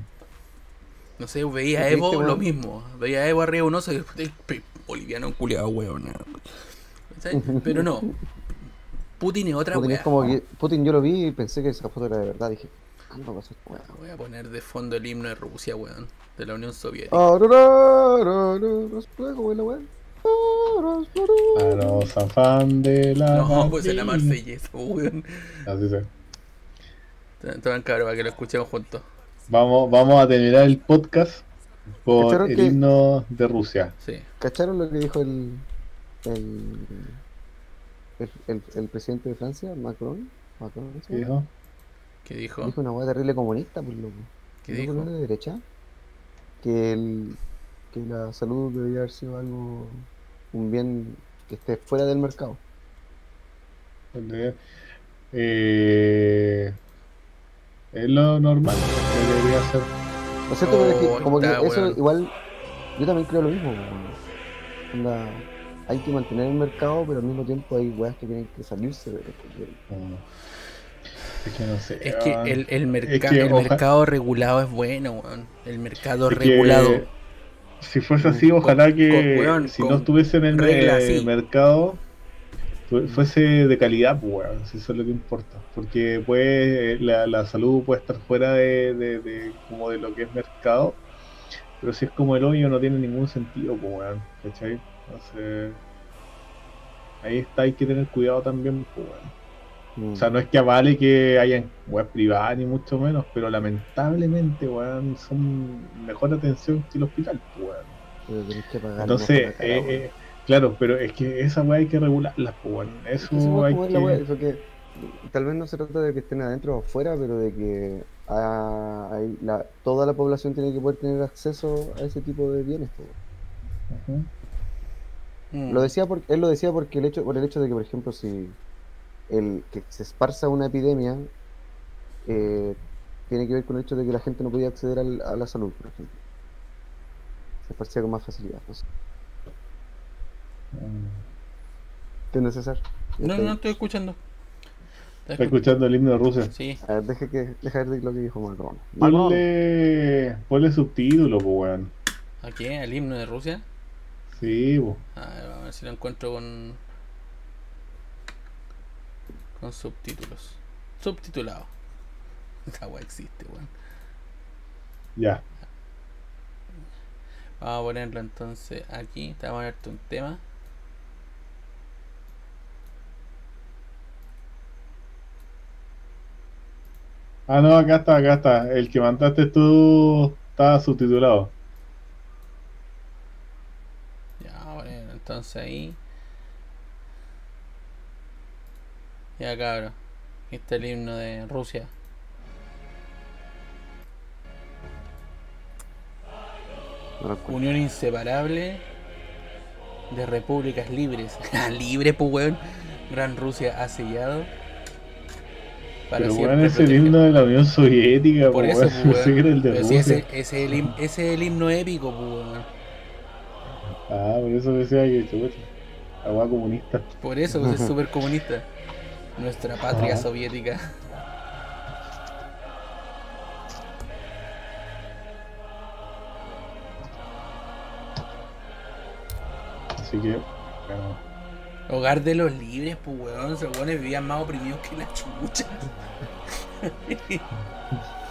No sé, veía a Evo triste, lo mismo. Veía a Evo arriba un oso y después, "Pe- boliviano culiado, weón. ¿Sabes? Pero no. Putin es otra Putin weá. es como que. Putin yo lo vi y pensé que esa foto era de verdad. Dije, Voy a poner de fondo el himno de Rusia, weón. De la Unión Soviética. A los afán de la. No, pues es la marsellesa, weón. Así se. Entonces, cabrón, para que lo escuchemos juntos. Vamos, vamos a terminar el podcast por ¿Cacharon el que- himno de Rusia. Sí. ¿Cacharon lo que dijo el. el. el, el, el presidente de Francia, Macron? Macron ¿sí? ¿Qué dijo? ¿Qué dijo? Dijo una wea terrible comunista, pues loco. ¿Qué ¿No dijo? de derecha? Que, el, que la salud debería haber sido algo, un bien que esté fuera del mercado. Eh, es lo normal que debería ser. ¿No es cierto? Pero es Oh, que, como que eso igual, yo también creo lo mismo. hay que mantener el mercado, pero al mismo tiempo hay weas que tienen que salirse de de- Mm. Es que no sé. Es que weón. el, el, merca- que el oja- mercado regulado es bueno, weón. El mercado es que regulado. Si fuese así, ojalá que con- weón, si no estuviese en el regla eh, mercado, fu- fuese de calidad, pues, weón, si eso es lo que importa. Porque puede, la, la salud puede estar fuera de, de- de- como de lo que es mercado, pero si es como el hoyo no tiene ningún sentido, pues, weón, ¿cachai? Entonces, ahí está, hay que tener cuidado también, pues, weón. Mm. O sea, no es que avale que hayan web privadas ni mucho menos, pero lamentablemente, weón, son mejor atención que el hospital, pues, weón. Pero tenés que pagar Entonces, cara, eh, eh, claro, pero es que esa weá hay que regularla, pues, weón. Es Eso hay la wea, que... eso que tal vez no se trata de que estén adentro o afuera, pero de que la, toda la población tiene que poder tener acceso a ese tipo de bienes. po. Ujú. Mm. Lo decía porque él lo decía porque el hecho por el hecho de que por ejemplo si el que se esparza una epidemia eh, tiene que ver con el hecho de que la gente no podía acceder al- a la salud, por ejemplo. Se esparcía con más facilidad. No sé. ¿Entiendes, César? No, no estoy escuchando. ¿Estás Está escuchando el himno de Rusia. Sí. A ver, deje que deja ver lo que dijo Macron. Macron. Ponle, ponle subtítulo, pues, weón. ¿A qué? ¿Al himno de Rusia? Sí, pues. A ver, vamos a ver si lo encuentro con. Con subtítulos. Subtitulado. Esta weá existe, weón. Ya. Vamos a ponerlo entonces aquí. Te voy a ponerte un tema. Ah, no, acá está, acá está. El que mandaste tú estaba subtitulado. Ya, poner entonces ahí. Ya, cabrón. Aquí está el himno de Rusia. No. Unión inseparable de repúblicas libres. Ah, Libre, pues, weón. Gran Rusia ha sellado. Para Pero, weón, es el himno de la Unión Soviética, Por eso, ese, es el him- ese es el himno épico, pues, weón. Ah, por eso decía que, chucha, weá comunista. Por eso pues, es súper comunista. Nuestra patria Ajá. soviética. Así que, bueno. Hogar de los libres, pues, weón. Weones vivían más oprimidos que la chucha.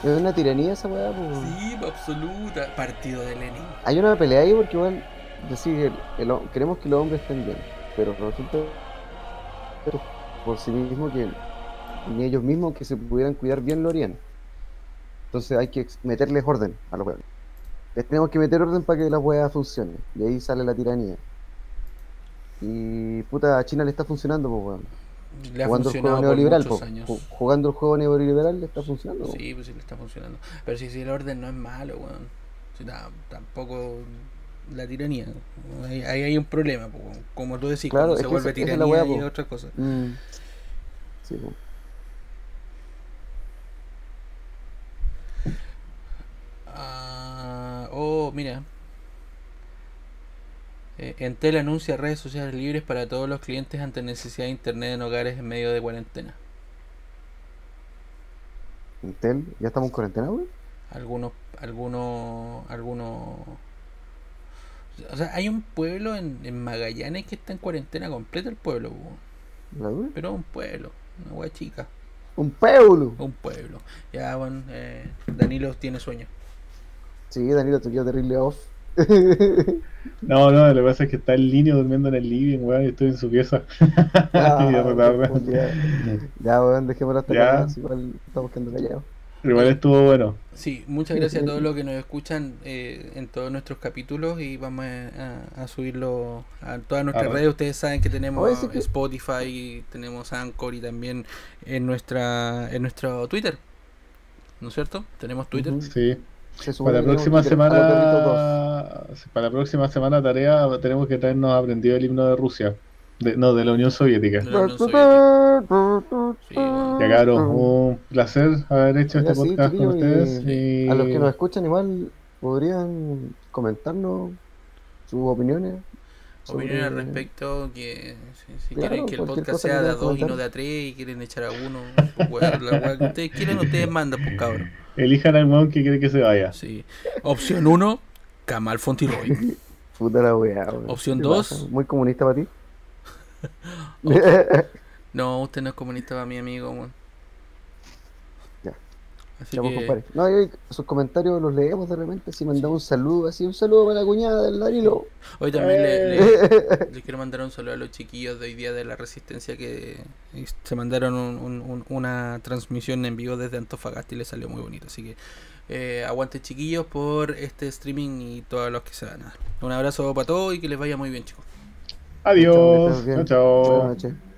Es una tiranía esa weá, po. Sí, pues, absoluta. Partido de Lenin. Hay una pelea ahí porque igual decir el- el queremos que los hombres estén bien, pero resulta pero por sí mismo que ni ellos mismos que se pudieran cuidar bien lo harían. Entonces hay que meterles orden a los. Les tenemos que meter orden para que la hueá funcione. Y ahí sale la tiranía. Y puta, a China le está funcionando, pues weón. Le ha Jugando el juego neoliberal, po. Jugando el juego neoliberal le está funcionando. po. Sí, pues sí le está funcionando. Pero si, si el orden no es malo, weón. Si tampoco la tiranía. Ahí, ahí hay un problema, como tú decís, Claro, se vuelve tiranía la y po. otra cosa. Mm. Sí, po. Ah, oh, mira. Eh, Entel anuncia redes sociales libres para todos los clientes ante necesidad de internet en hogares en medio de cuarentena. Intel, ¿ya estamos en cuarentena, weón? Algunos, algunos, algunos. O sea, hay un pueblo en, en Magallanes que está en cuarentena completa el pueblo, pero un pueblo, una wea chica, Un pueblo. un pueblo. Ya, bueno, eh, Danilo tiene sueño. Sí, Danilo, te quedó terrible off. No, no, lo que pasa es que está en línea durmiendo en el living, weón, y estoy en su pieza. Ah, ya, weón, dejémoslo hasta Ya. acá. Igual estamos quedando callados. Igual estuvo bueno. Sí, muchas gracias a todos los que nos escuchan eh, en todos nuestros capítulos y vamos a, a- a subirlo a todas nuestras Ah, redes. Ustedes saben que tenemos sí que- Spotify, tenemos Anchor y también en nuestra en nuestro Twitter. ¿No es cierto? Tenemos Twitter. Ujú. Sí. Se supone Para la próxima semana, para la próxima semana tarea tenemos que traernos aprendido el himno de Rusia, de, no, de la Unión Soviética. De la Unión Soviética. Sí, Ya cabros, un placer haber hecho Oiga, este sí, podcast con ustedes. y A los que nos escuchan igual podrían comentarnos sus opiniones. Opiniones al respecto, que si, si Claro, quieren que el podcast sea de a dos y no de a tres y quieren echar a uno, pues, la weá que ustedes quieren, ustedes mandan, pues cabrón. Elijan al weón que quiere que se vaya. Sí. Opción 1, Kamal Fontiroy. Puta la weá. Opción ¿Qué dos. pasa? Muy comunista para ti. No, usted no es comunista para mi amigo, weón. Ya. Así Ya, pues, que, compadre. No, y sus comentarios los leemos de repente. Si mandamos un saludo, así un saludo para la cuñada del Danilo. hoy también le, le- le quiero mandar un saludo a los chiquillos de hoy día de la Resistencia que se mandaron un- un- un- una transmisión en vivo desde Antofagasta y le salió muy bonito. Así que eh, aguante chiquillos por este streaming y todos los que se van a dar. Un abrazo para todos y que les vaya muy bien, chicos. Adiós. Chao. Chao, chao. Buenas noches.